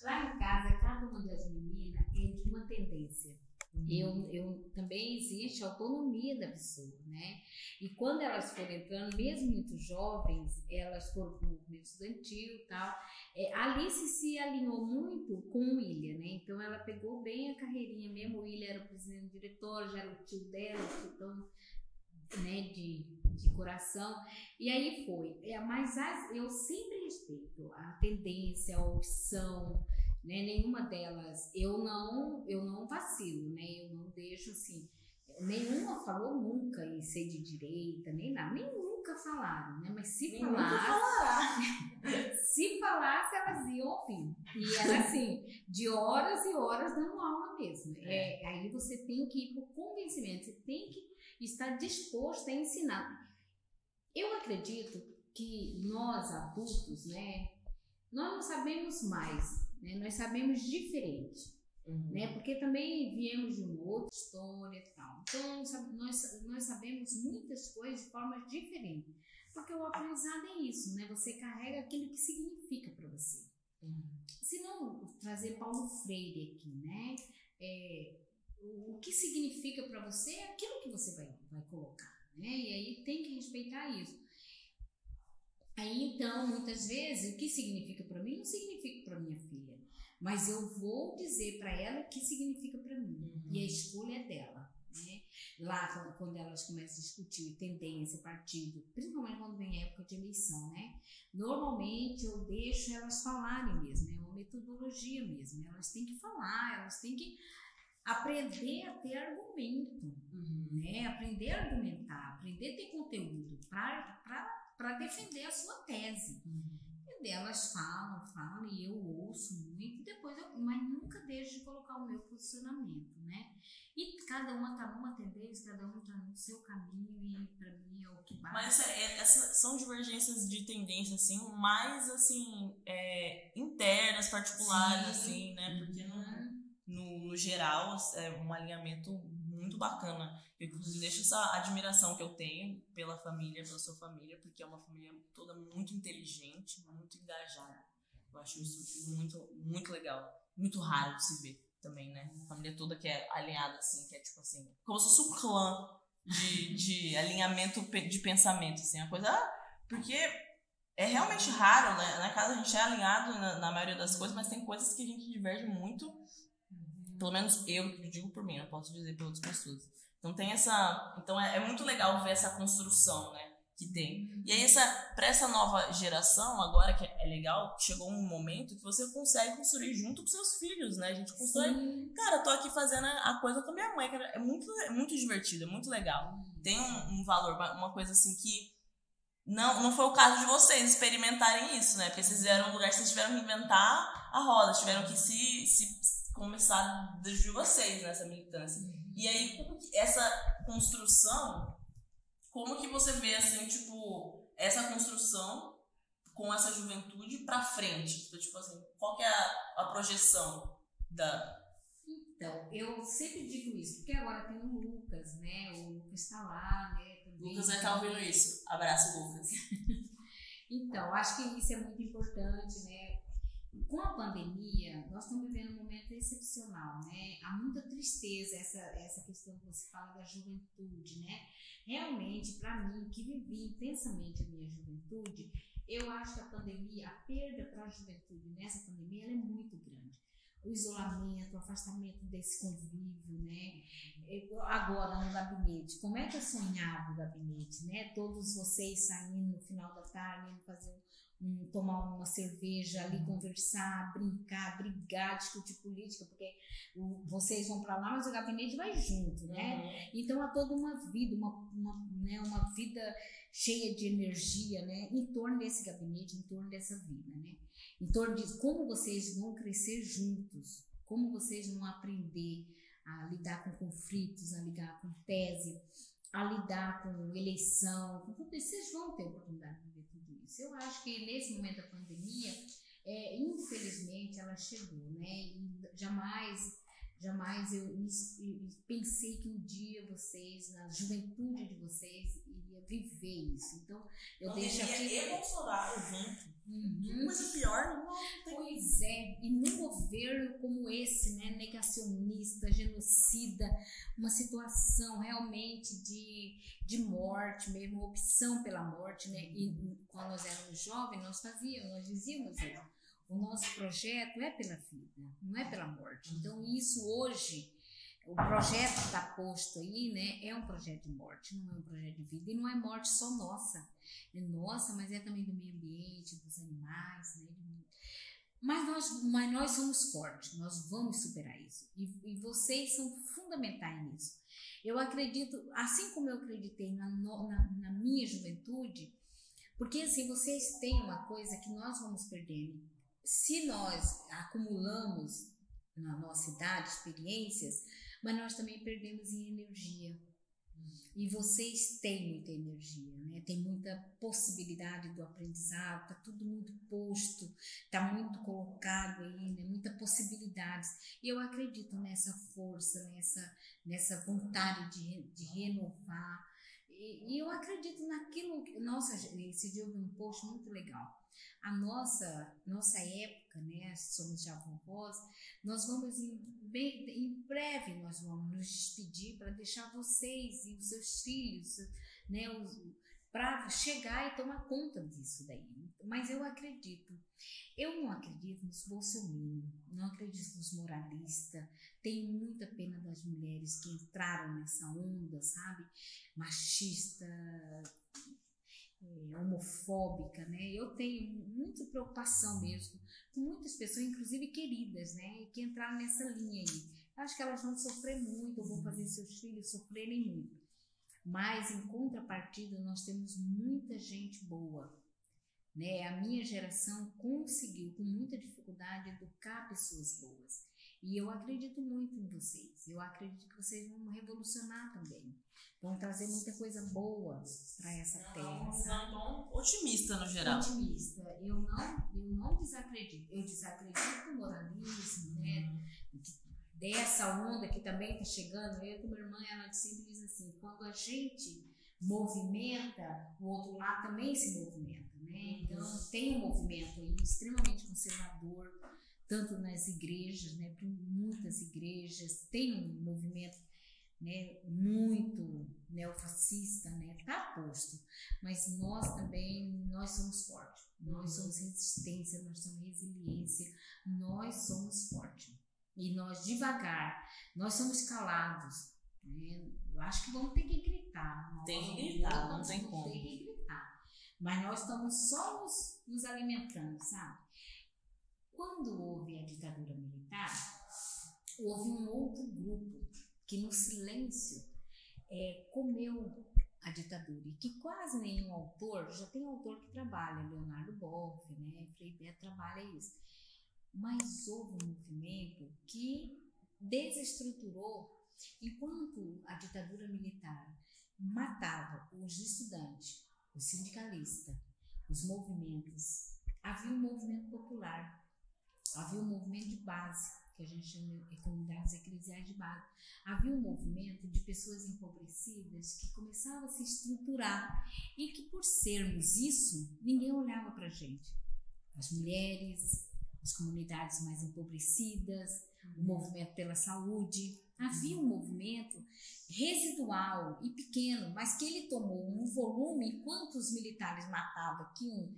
Lá em casa, cada uma das meninas de uma tendência. Uhum. Eu, eu, também existe autonomia da pessoa, né? E quando elas foram entrando, mesmo muito jovens, elas foram para o movimento estudantil e tal. É, Alice se alinhou muito com o William, né? Então ela pegou bem a carreirinha mesmo. O William era o presidente diretor, já era o tio dela, então, né, de, de coração. E aí foi. É, mas as, eu sempre respeito a tendência, a opção né? Nenhuma delas, eu não, eu não vacilo, né? Eu não deixo assim. Nenhuma falou nunca em ser de direita, nem nada, nem nunca falaram, né? Mas se nem falasse, se falasse, elas iam ouvir. E era assim, de horas e horas dando aula mesmo. É. é, aí você tem que ir por convencimento, você tem que estar disposto a ensinar. Eu acredito que nós adultos, né, nós não sabemos mais né? Nós sabemos diferente. Uhum. Né? Porque também viemos de uma outra história e tal. Então, nós, nós sabemos muitas coisas de formas diferentes. Porque o aprendizado é isso, né? Você carrega aquilo que significa para você. Uhum. Se não trazer Paulo Freire aqui, né? É, o que significa para você é aquilo que você vai, vai colocar, né? E aí tem que respeitar isso. Aí então, muitas vezes, o que significa para mim não significa para minha. Mas eu vou dizer para ela o que significa para mim. Uhum. E a escolha é dela. Né? Lá, quando elas começam a discutir tendência, partido, principalmente quando vem época de eleição, né? Normalmente eu deixo elas falarem mesmo, é uma metodologia mesmo. Elas têm que falar, elas têm que aprender a ter argumento, uhum. né? Aprender a argumentar, aprender a ter conteúdo para defender a sua tese. Uhum delas falam, falam e eu ouço muito, depois eu, mas nunca deixo de colocar o meu posicionamento, né? E cada uma tá numa tendência, cada um tá no seu caminho e para mim é o que bate. Mas é, é, essas são divergências de tendência assim, mais assim, é, internas, particulares Sim. assim, né? Porque uhum. no, no, no geral é um alinhamento muito bacana. Eu, inclusive, deixo essa admiração que eu tenho pela família, pela sua família, porque é uma família toda muito inteligente, muito engajada. Eu acho isso muito, muito legal. Muito raro de se ver também, né? A família toda que é alinhada assim, que é tipo assim, como se fosse um clã de, de alinhamento de pensamento, assim, uma coisa. Ah, porque é realmente raro, né? Na casa a gente é alinhado na, na maioria das coisas, mas tem coisas que a gente diverge muito pelo menos eu digo por mim, não posso dizer por outras pessoas. Então tem essa. Então é, é muito legal ver essa construção, né? Que tem. E aí, essa, pra essa nova geração, agora que é legal, chegou um momento que você consegue construir junto com seus filhos, né? A gente constrói. Sim. Cara, tô aqui fazendo a coisa com a minha mãe, cara. É muito, é muito divertido, é muito legal. Tem um, um valor, uma coisa assim que. Não, não foi o caso de vocês experimentarem isso, né? Porque vocês vieram um lugar que vocês tiveram que inventar a roda, tiveram que se, se começar desde vocês nessa militância. E aí, essa construção, como que você vê, assim, tipo, essa construção com essa juventude pra frente? Tipo, tipo assim, qual que é a, a projeção da... Então, eu sempre digo isso, porque agora tem o Lucas, né? O Lucas está lá, né? Também, Lucas vai estar tá ouvindo isso. Abraço, Lucas. então, acho que isso é muito importante, né? Com a pandemia, nós estamos vivendo um momento excepcional, né? Há muita tristeza essa, essa questão que você fala da juventude, né? Realmente, para mim, que vivi intensamente a minha juventude, eu acho que a pandemia, a perda para a juventude nessa pandemia, é muito grande. O isolamento, o afastamento desse convívio, né? Agora no gabinete, como é que eu sonhava o gabinete, né? Todos vocês saindo no final da tarde, indo fazer tomar uma cerveja ali, conversar, brincar, brigar, discutir política, porque o, vocês vão para lá, mas o gabinete vai junto, né? Uhum. Então há toda uma vida, uma, uma, né, uma vida cheia de energia, né? Em torno desse gabinete, em torno dessa vida, né? Em torno de como vocês vão crescer juntos, como vocês vão aprender a lidar com conflitos, a lidar com tese, a lidar com eleição, com tudo isso, vocês vão ter oportunidade isso. Eu acho que nesse momento da pandemia, é, infelizmente, ela chegou, né? E jamais, jamais eu, eu pensei que um dia vocês, na juventude de vocês, iria viver isso. Então, eu deixo aqui. E Bolsonaro junto. Uhum. Coisa pior, não tem... Pois é, e num governo como esse, né, negacionista, genocida, uma situação realmente de, de morte mesmo, opção pela morte, né, e quando nós éramos jovens, nós fazíamos, nós dizíamos isso, o nosso projeto é pela vida, não é pela morte. Então isso hoje o projeto que está posto aí, né, é um projeto de morte, não é um projeto de vida. E não é morte só nossa, nossa, mas é também do meio ambiente, dos animais, né. Mas nós, mas nós somos fortes, nós vamos superar isso. E, e vocês são fundamentais nisso. Eu acredito, assim como eu acreditei na, na, na minha juventude, porque assim, vocês têm uma coisa que nós vamos perdendo. Se nós acumulamos na nossa idade experiências, mas nós também perdemos em energia. E vocês têm muita energia, né? Tem muita possibilidade do aprendizado, tá tudo muito posto, tá muito colocado aí, né? Muitas possibilidades. E eu acredito nessa força, nessa, nessa vontade de, de renovar. E, e eu acredito naquilo. Nossa, esse dia eu vi um post muito legal a nossa nossa época, né, somos já vovós, nós vamos em, bem, em breve nós vamos nos despedir para deixar vocês e os seus filhos, né, para chegar e tomar conta disso daí. Mas eu acredito. Eu não acredito nos bolsominions, não acredito nos moralistas. Tenho muita pena das mulheres que entraram nessa onda, sabe? Machista, homofóbica, né? Eu tenho muita preocupação mesmo com muitas pessoas, inclusive queridas, né? Que entraram nessa linha aí. Acho que elas vão sofrer muito, vão fazer seus filhos sofrerem muito. Mas em contrapartida, nós temos muita gente boa. Né? A minha geração conseguiu, com muita dificuldade, educar pessoas boas. E eu acredito muito em vocês. Eu acredito que vocês vão revolucionar também. Vão trazer muita coisa boa para essa não, terra. Uma visão otimista no geral. Otimista. Eu não, eu não desacredito. Eu desacredito no moralismo, né? Dessa onda que também está chegando. Eu com minha irmã, ela sempre diz assim: quando a gente movimenta, o outro lado também se movimenta, né? Então tem um movimento aí extremamente conservador tanto nas igrejas, né, muitas igrejas, tem um movimento né, muito neofascista, né, tá posto, mas nós também, nós somos fortes, nós somos resistência, nós somos resiliência, nós somos fortes, e nós devagar, nós somos calados, né, eu acho que vamos ter que gritar, tem que gritar, não tem como, tem que gritar, mas nós estamos só nos, nos alimentando, sabe? Quando houve a ditadura militar, houve um outro grupo que no silêncio é, comeu a ditadura e que quase nenhum autor, já tem autor que trabalha, Leonardo Boff, né, Frei Beto trabalha isso, mas houve um movimento que desestruturou enquanto a ditadura militar matava os estudantes, os sindicalistas, os movimentos, havia um movimento popular Havia um movimento de base, que a gente chama de comunidades eclesiais de base. Havia um movimento de pessoas empobrecidas que começava a se estruturar e que, por sermos isso, ninguém olhava para a gente. As mulheres, as comunidades mais empobrecidas, o movimento pela saúde. Havia um movimento residual e pequeno, mas que ele tomou um volume enquanto os militares matavam aqui, um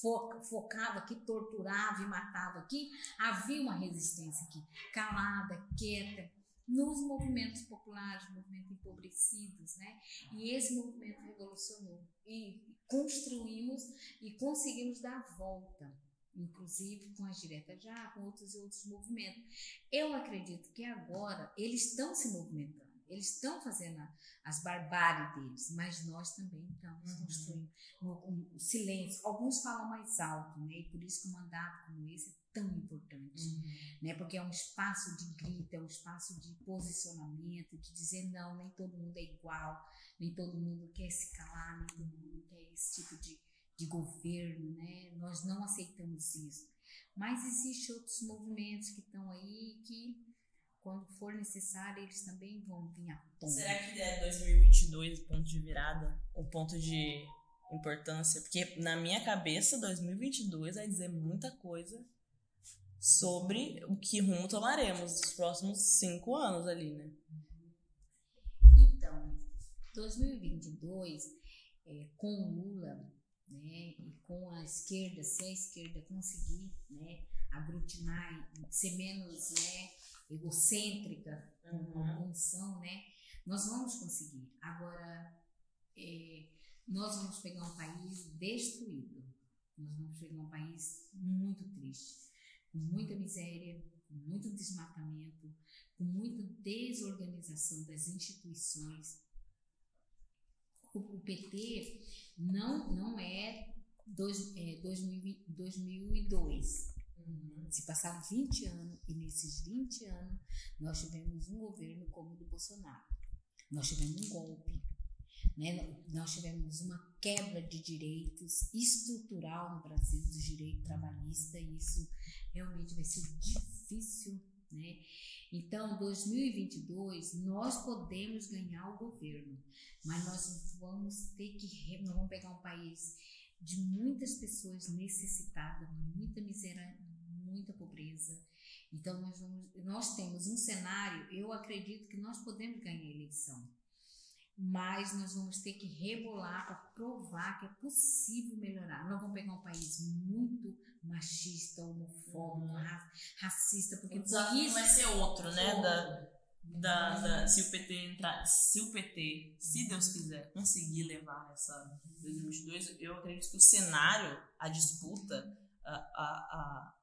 fo focava aqui, torturava e matava aqui, havia uma resistência aqui, calada, quieta, nos movimentos populares, movimentos empobrecidos, né? E esse movimento revolucionou e construímos e conseguimos dar volta, inclusive com as diretas já, com outros e outros movimentos. Eu acredito que agora eles estão se movimentando. Eles estão fazendo as barbáries deles, mas nós também estamos uhum. construindo no, silêncio. Alguns falam mais alto, né? E por isso que um mandato como esse é tão importante, uhum. né? Porque é um espaço de grita, é um espaço de posicionamento, de dizer não, nem todo mundo é igual, nem todo mundo quer se calar, nem todo mundo quer esse tipo de, de governo, né? Nós não aceitamos isso. Mas existem outros movimentos que estão aí que quando for necessário, eles também vão vir à tona. Será que é 2022 o ponto de virada? O ponto de importância? Porque na minha cabeça, 2022 vai dizer muita coisa sobre o que rumo tomaremos nos próximos cinco anos ali, né? Então, 2022, é, com o Lula, né, e com a esquerda, se a esquerda conseguir, né, aglutinar, ser menos, né, egocêntrica, como uhum. alguns são, né? Nós vamos conseguir. Agora, é, nós vamos pegar um país destruído. Nós vamos pegar um país muito triste, com muita miséria, com muito desmatamento, com muita desorganização das instituições. O, PT não, não é, dois, é 2000, 2002 Uhum. Se passaram 20 anos e nesses 20 anos nós tivemos um governo como o do Bolsonaro. Nós tivemos um golpe, né? nós tivemos uma quebra de direitos estrutural no Brasil, do direito trabalhista, e isso realmente vai ser difícil. Né? Então, 2022, nós podemos ganhar o governo, mas nós vamos ter que. Nós vamos pegar um país de muitas pessoas necessitadas, muita miséria, muita pobreza. Então nós vamos, nós temos um cenário, eu acredito que nós podemos ganhar a eleição. Mas nós vamos ter que rebolar para provar que é possível melhorar. Nós vamos pegar um país muito machista, homofóbico, uhum. racista, porque o desafio isso vai ser outro, né? Da, da, da, se o PT entrar, se o PT, se Deus quiser, conseguir levar essa 2022, eu acredito que o cenário, a disputa, a, a, a,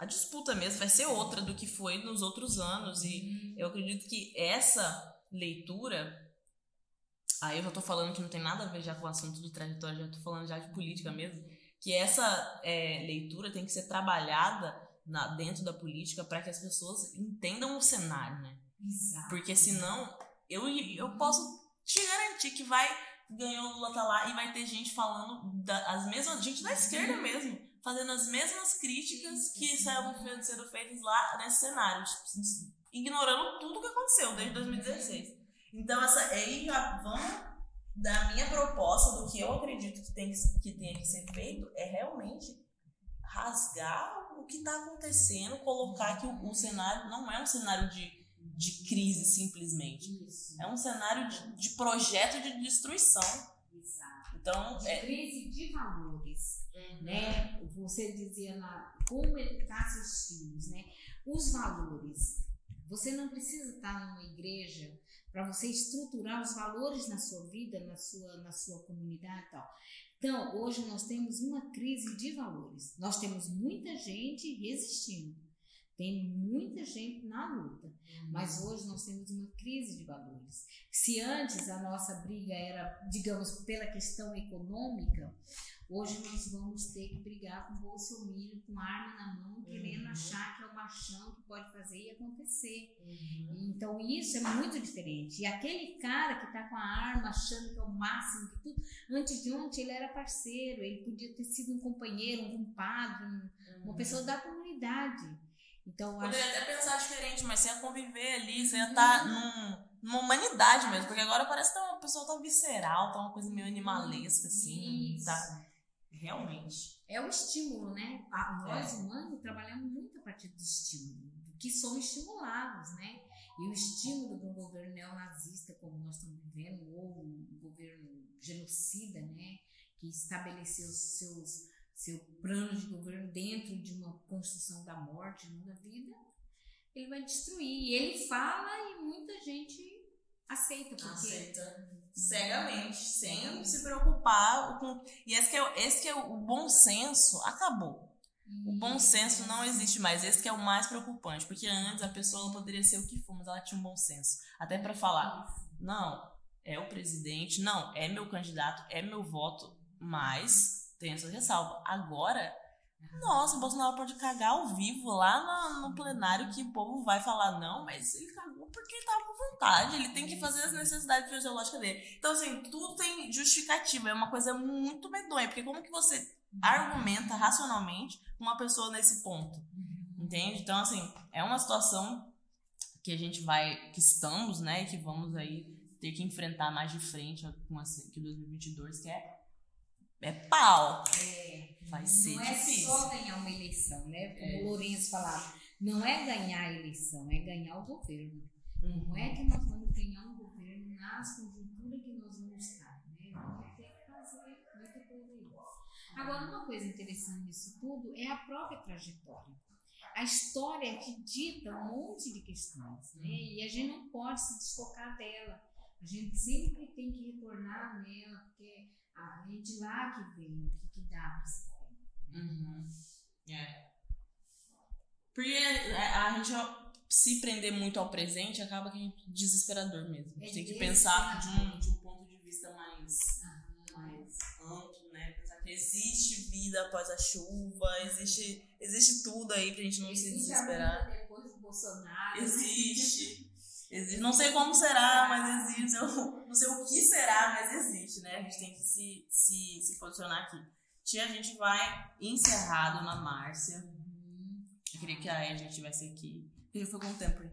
a disputa mesmo vai ser outra do que foi nos outros anos e eu acredito que essa leitura aí eu já tô falando que não tem nada a ver já com o assunto do trajetório, já tô falando já de política mesmo, que essa é, leitura tem que ser trabalhada na, dentro da política para que as pessoas entendam o cenário, né? Exato. Porque senão, eu, eu posso te garantir que vai ganhar o Lula tá lá e vai ter gente falando da, as mesmas, gente da esquerda mesmo, fazendo as mesmas críticas que estavam sendo feitas lá nesse cenário, tipo, ignorando tudo que aconteceu desde 2016. Então, essa, aí já vamos da minha proposta, do que eu acredito que tem que, tem que ser feito, é realmente rasgar o que está acontecendo, colocar que o, o cenário não é um cenário de de crise simplesmente. Isso. É um cenário de, de projeto de destruição. Exato. Então, de é... crise de valores, uhum. né? Você dizia lá como educar seus filhos, né? Os valores. Você não precisa estar numa igreja para você estruturar os valores na sua vida, na sua, na sua comunidade e tal. Então, hoje nós temos uma crise de valores. Nós temos muita gente resistindo tem muita gente na luta, mas hoje nós temos uma crise de valores. Se antes a nossa briga era, digamos, pela questão econômica, hoje nós vamos ter que brigar com o Bolsonaro com arma na mão, querendo uhum. achar que é o machão que pode fazer e acontecer. Uhum. Então isso é muito diferente. E aquele cara que está com a arma achando que é o máximo de tudo, antes de ontem ele era parceiro, ele podia ter sido um companheiro, um compadre, um, uma uhum. pessoa da comunidade. Então, Poderia acho... até pensar diferente, mas você ia conviver ali, você ia estar tá uhum. num, numa humanidade mesmo, porque agora parece que tá uma pessoa tão visceral, tá uma coisa meio animalesca, assim, Isso. tá? Realmente. É o estímulo, né? Nós, é. humanos, trabalhamos muito a partir do estímulo, que somos estimulados, né? E o estímulo de um governo neonazista, como nós estamos vivendo, ou um governo genocida, né? Que estabeleceu seus seu plano de governo dentro de uma construção da morte, não da vida, ele vai destruir. E ele fala e muita gente aceita. Porque... Aceita cegamente, sem se preocupar com. E esse que é, esse que é o bom senso acabou. O bom senso não existe mais. Esse que é o mais preocupante, porque antes a pessoa poderia ser o que for, mas ela tinha um bom senso, até para falar, não, é o presidente, não, é meu candidato, é meu voto, mas tem essa ressalva. Agora, nossa, o Bolsonaro pode cagar ao vivo lá no, no plenário que o povo vai falar não, mas ele cagou porque ele tava com vontade, ele tem que fazer as necessidades fisiológicas dele. Então, assim, tudo tem justificativa, é uma coisa muito medonha, porque como que você argumenta racionalmente uma pessoa nesse ponto? Entende? Então, assim, é uma situação que a gente vai, que estamos, né, e que vamos aí ter que enfrentar mais de frente com assim, que 2022, que é é pau. É, Vai ser não é difícil. só ganhar uma eleição, né? Como É. o Lourenço falava, não é ganhar a eleição, é ganhar o governo. Uhum. Como é que nós vamos ganhar um governo nas conjunturas que nós vamos estar, né? Vamos ter que fazer muita coisa aí. Agora, uma coisa interessante nisso tudo é a própria trajetória. A história que dita um monte de questões, né? E a gente não pode se desfocar dela. A gente sempre tem que retornar nela, porque ah, é de lá que vem, o que, que dá para se. Uhum. É. Porque a a gente se prender muito ao presente acaba que é desesperador mesmo. A gente É tem que pensar de um, de um ponto de vista mais, Ah, mais amplo, né? Pensar que existe vida após a chuva, existe, existe tudo aí pra gente não se Existe a desesperar. vida depois do Bolsonaro. né? Existe. Existe. Não sei como será, mas existe. Eu não sei o que será, mas existe, né? A gente tem que se, se, se posicionar aqui. Tia, a gente vai encerrar, dona Márcia. Uhum. Eu queria que a Ed estivesse aqui. Ele foi quanto tempo? aí?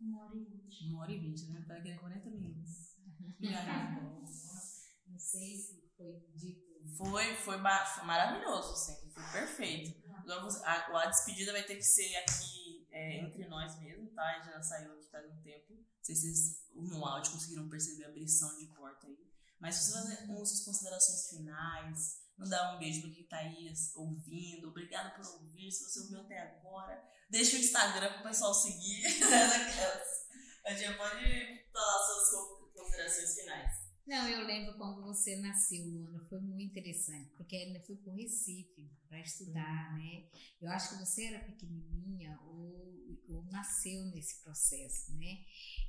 Uma hora e vinte. Uma hora e vinte, né? Vai querer 40 minutos. Não sei se foi dito. Foi, foi, maravilhoso, assim. Foi perfeito. Agora você- a, a despedida vai ter que ser aqui é, entre nós mesmo, tá? A gente já saiu aqui um tempo. Não sei se vocês no áudio conseguiram perceber a abrição de porta aí. Mas se fazer umas suas considerações finais, mandar um beijo pra quem tá aí ouvindo. Obrigada por ouvir. Se você ouviu até agora, deixa o Instagram pro pessoal seguir. Daquelas. a gente pode falar suas co- considerações finais. Não, eu lembro quando você nasceu, Luana, foi muito interessante, porque ainda fui para o Recife para estudar, né? Eu acho que você era pequenininha ou, ou nasceu nesse processo, né?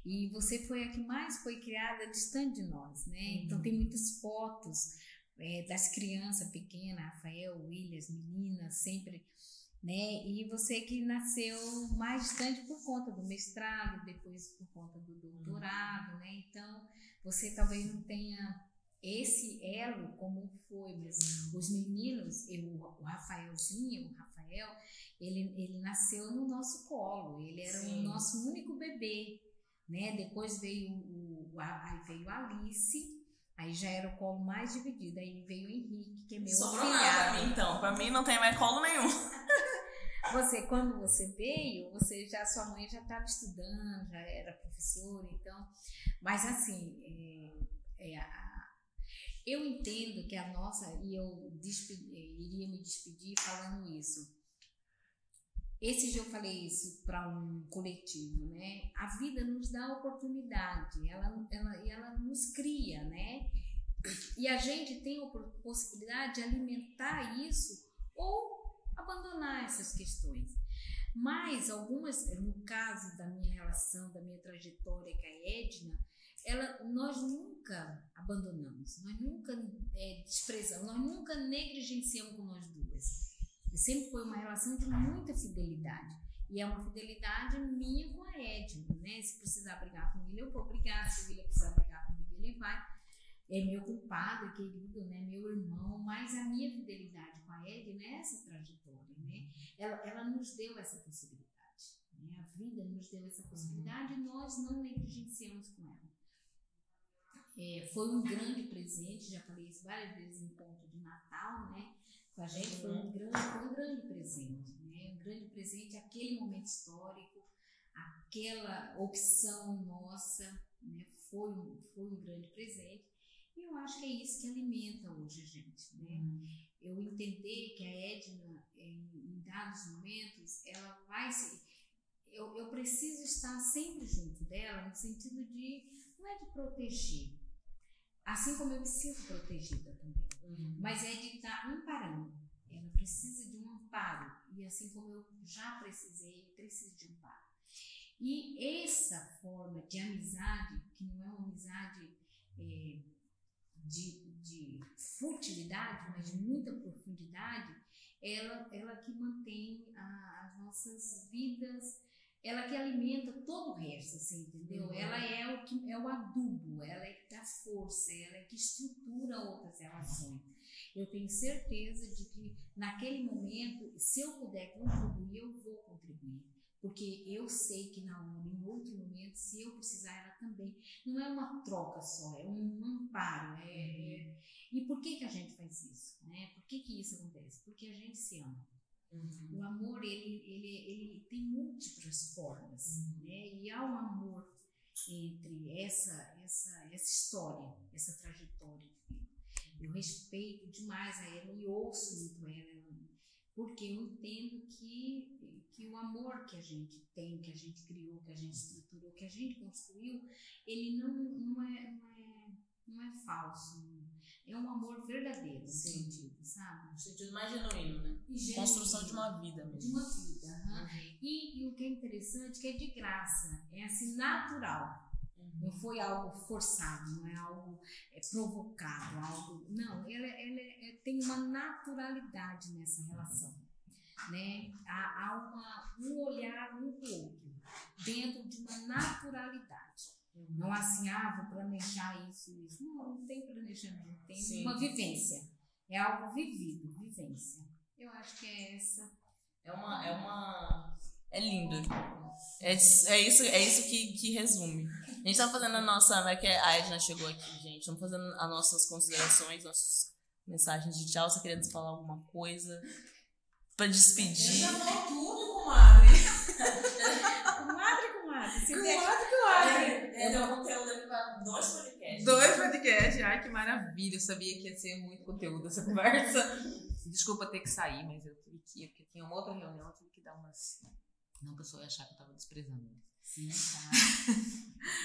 E você foi a que mais foi criada distante de nós, né? Então tem muitas fotos é, das crianças pequenas, Rafael, William, as meninas, sempre, né? E você que nasceu mais distante por conta do mestrado, depois por conta do doutorado, né? Então você talvez não tenha esse elo como foi, mas os meninos, eu, o Rafaelzinho, o Rafael, ele, ele nasceu no nosso colo, ele era Sim. o nosso único bebê, né? Depois veio o, a- aí veio a Alice, aí já era o colo mais dividido, aí veio o Henrique, que é meu Sobrou nada pra afilhado. mim, então. Pra mim não tem mais colo nenhum. Você, quando você veio, você já, sua mãe já estava estudando, já era professora, então. Mas assim, é, é, eu entendo que a nossa, e eu despe- eh, iria me despedir falando isso. Esse dia eu falei isso para um coletivo, né? A vida nos dá oportunidade, ela, ela, ela nos cria, né? E a gente tem a possibilidade de alimentar isso ou abandonar essas questões. Mas algumas, no caso da minha relação, da minha trajetória com a Edna, ela, nós nunca abandonamos, nós nunca é, desprezamos, nós nunca negligenciamos com nós duas. E sempre foi uma relação de muita fidelidade. E é uma fidelidade minha com a Edna, né? Se precisar brigar com ele, eu vou brigar. Se William precisar brigar comigo, ele vai. É meu culpado, é querido, né? Meu irmão. Mas a minha fidelidade com a Edna é essa trajetória, né? Ela, ela nos deu essa possibilidade. Né? A vida nos deu essa possibilidade e nós não negligenciamos com ela. É, foi um grande presente, já falei isso várias vezes em ponto de Natal, né? Com a gente foi um grande, foi um grande presente, né? Um grande presente, aquele momento histórico, aquela opção nossa, né? Foi, um- foi um grande presente. E eu acho que é isso que alimenta hoje a gente, né? eu entender que a Edna, em, dados momentos, ela vai se. eu, eu preciso estar sempre junto dela, no sentido de, não é de proteger, assim como eu me sinto protegida também, uhum. mas é de estar amparando. Ela precisa de um amparo, e assim como eu já precisei, preciso de um amparo. E essa forma de amizade, que não é uma amizade é, de, de futilidade, mas de muita profundidade, ela, ela que mantém a, as nossas vidas, ela que alimenta todo o resto, assim, entendeu? Uhum. Ela é o que é o adubo, ela é que dá força, ela é que estrutura outras relações. Eu tenho certeza de que naquele momento, se eu puder contribuir, eu vou contribuir porque eu sei que na hora, em outro momento, se eu precisar, ela também. Não é uma troca só, é um amparo. É, é... E por que, que a gente faz isso? Né? Por que, que isso acontece? Porque a gente se ama. Uhum. O amor, ele, ele, ele tem múltiplas formas. Uhum. Né? E há um amor entre essa, essa, essa história, essa trajetória de vida. Eu respeito demais a ela e ouço muito ela, porque eu entendo que que o amor que a gente tem, que a gente criou, que a gente estruturou, que a gente construiu, ele não, não, é, não, é, não é falso. É um amor verdadeiro, Sim. sentido, sabe? Um sentido mais genuíno, né? Genuíno. Construção de uma vida mesmo. De uma vida. Uhum. E, e, o que é interessante é que é de graça, é assim, natural. Uhum. Não foi algo forçado, não é algo é, provocado, algo. Não, ela, ela é, tem uma naturalidade nessa relação né? Há, há uma, um olhar um para o outro, dentro de uma naturalidade. Não assim, ah, vou planejar isso, isso. Não, não tem planejamento, tem Sim. uma vivência. É algo vivido, vivência. Eu acho que é essa. É uma. É, uma, é lindo. É, é isso, é isso que, que resume. A gente tá fazendo a nossa. É que a Edna chegou aqui, gente. Estamos fazendo as nossas considerações, nossas mensagens de tchau. Você queria falar alguma coisa? Pra despedir. Já falou tudo, comadre. comadre, comadre. Se comadre, comadre. É, deu conteúdo pra dois podcasts. Dois podcasts. Ai, que maravilha. Eu sabia que ia ser muito conteúdo essa conversa. Desculpa ter que sair, mas eu tive que ir, porque tinha uma outra reunião, eu tive que dar umas. Não, a pessoa ia achar que eu tava desprezando. Sim, tá.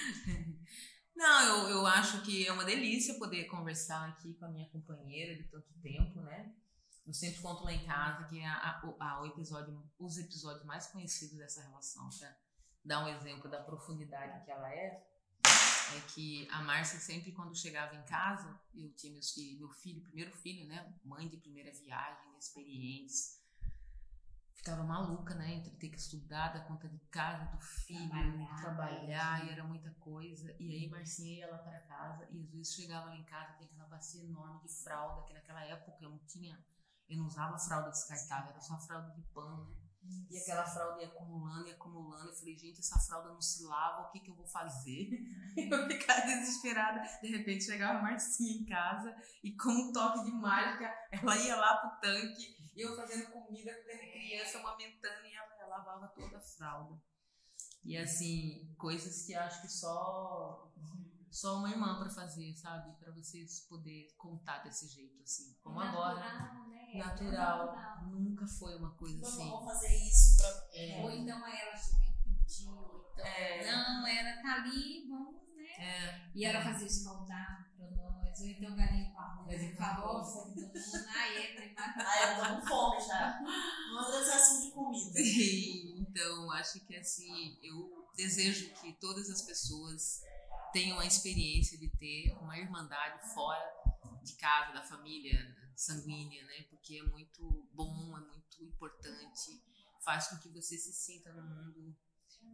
Não, eu, eu acho que é uma delícia poder conversar aqui com a minha companheira de tanto tempo, né? Eu sempre conto lá em casa que a, o episódio, os episódios mais conhecidos dessa relação, para dar um exemplo da profundidade que ela é, é que a Márcia sempre quando chegava em casa, eu tinha meus filhos, meu filho, primeiro filho, né, mãe de primeira viagem, experientes, ficava maluca, né, entre ter que estudar, dar conta de casa, do filho, trabalhar, trabalhar e era muita coisa. E aí Marcinha ia lá para casa e às vezes chegava lá em casa, tem aquela bacia enorme de fralda, que naquela época eu não tinha eu não usava fralda descartável, era só fralda de pano, né? E aquela fralda ia acumulando e acumulando. Eu falei, gente, essa fralda não se lava, o que, que eu vou fazer? eu ficava desesperada. De repente chegava a Marcinha em casa e, com um toque de mágica, ela ia lá pro tanque, eu fazendo comida, quando criança, amamentando e ela lavava toda a fralda. E assim, coisas que acho que só só uma irmã para fazer, sabe? Para vocês poder contar desse jeito assim, como natural, agora. Né? Natural, natural. Nunca foi uma coisa então, assim. Vamos fazer isso para é. Ou então ela chegar e pedir, ou então é. não, ela tá ali, vamos, né? É. E ela fazia escaldado para nós, ou então galinha com arroz, farofa, ai, entra e mata. Ai, eu tô com fome já. Manda assim de comida. então, acho que assim, eu desejo que todas as pessoas tenham a experiência de ter uma irmandade fora de casa, da família sanguínea, né? Porque é muito bom, é muito importante, faz com que você se sinta no mundo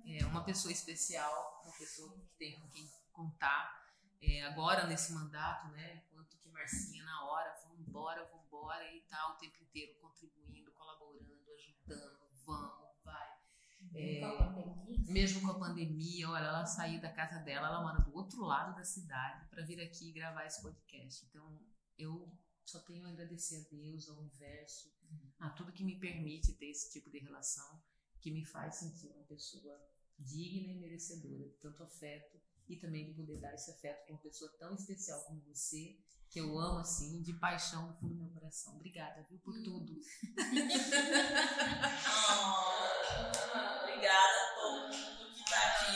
é, uma pessoa especial, uma pessoa que tem com quem contar. É, agora nesse mandato, né? Quanto que Marcinha na hora, vamos embora, vamos embora e tal, o tempo inteiro contribuindo, colaborando, ajudando, vamos, vai. É, mesmo com a pandemia, olha, ela saiu da casa dela, ela mora do outro lado da cidade para vir aqui gravar esse podcast. Então, eu só tenho a agradecer a Deus, ao universo, a tudo que me permite ter esse tipo de relação, que me faz sentir uma pessoa digna e merecedora de tanto afeto e também de poder dar esse afeto para uma pessoa tão especial como você, que eu amo assim, de paixão no meu coração. Obrigada, viu, por tudo. obrigada a todo mundo que está aqui.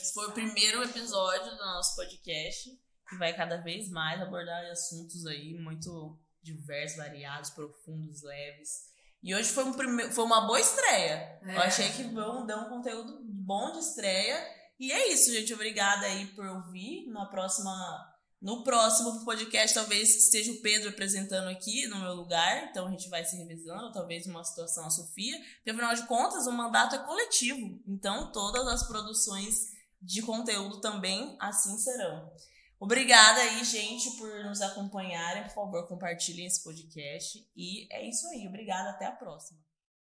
Esse foi o primeiro episódio do nosso podcast, que vai cada vez mais abordar assuntos aí muito diversos, variados, profundos, leves e hoje foi, um prime... foi uma boa estreia. É. Eu achei que deu um conteúdo bom de estreia. E é isso, gente. Obrigada aí por ouvir. Na próxima no próximo podcast, talvez esteja o Pedro apresentando aqui no meu lugar, então a gente vai se revisando, talvez uma situação a Sofia, porque afinal de contas o mandato é coletivo, então todas as produções de conteúdo também assim serão. Obrigada aí, gente, por nos acompanharem. Por favor, compartilhem esse podcast. E é isso aí. Obrigada. Até a próxima.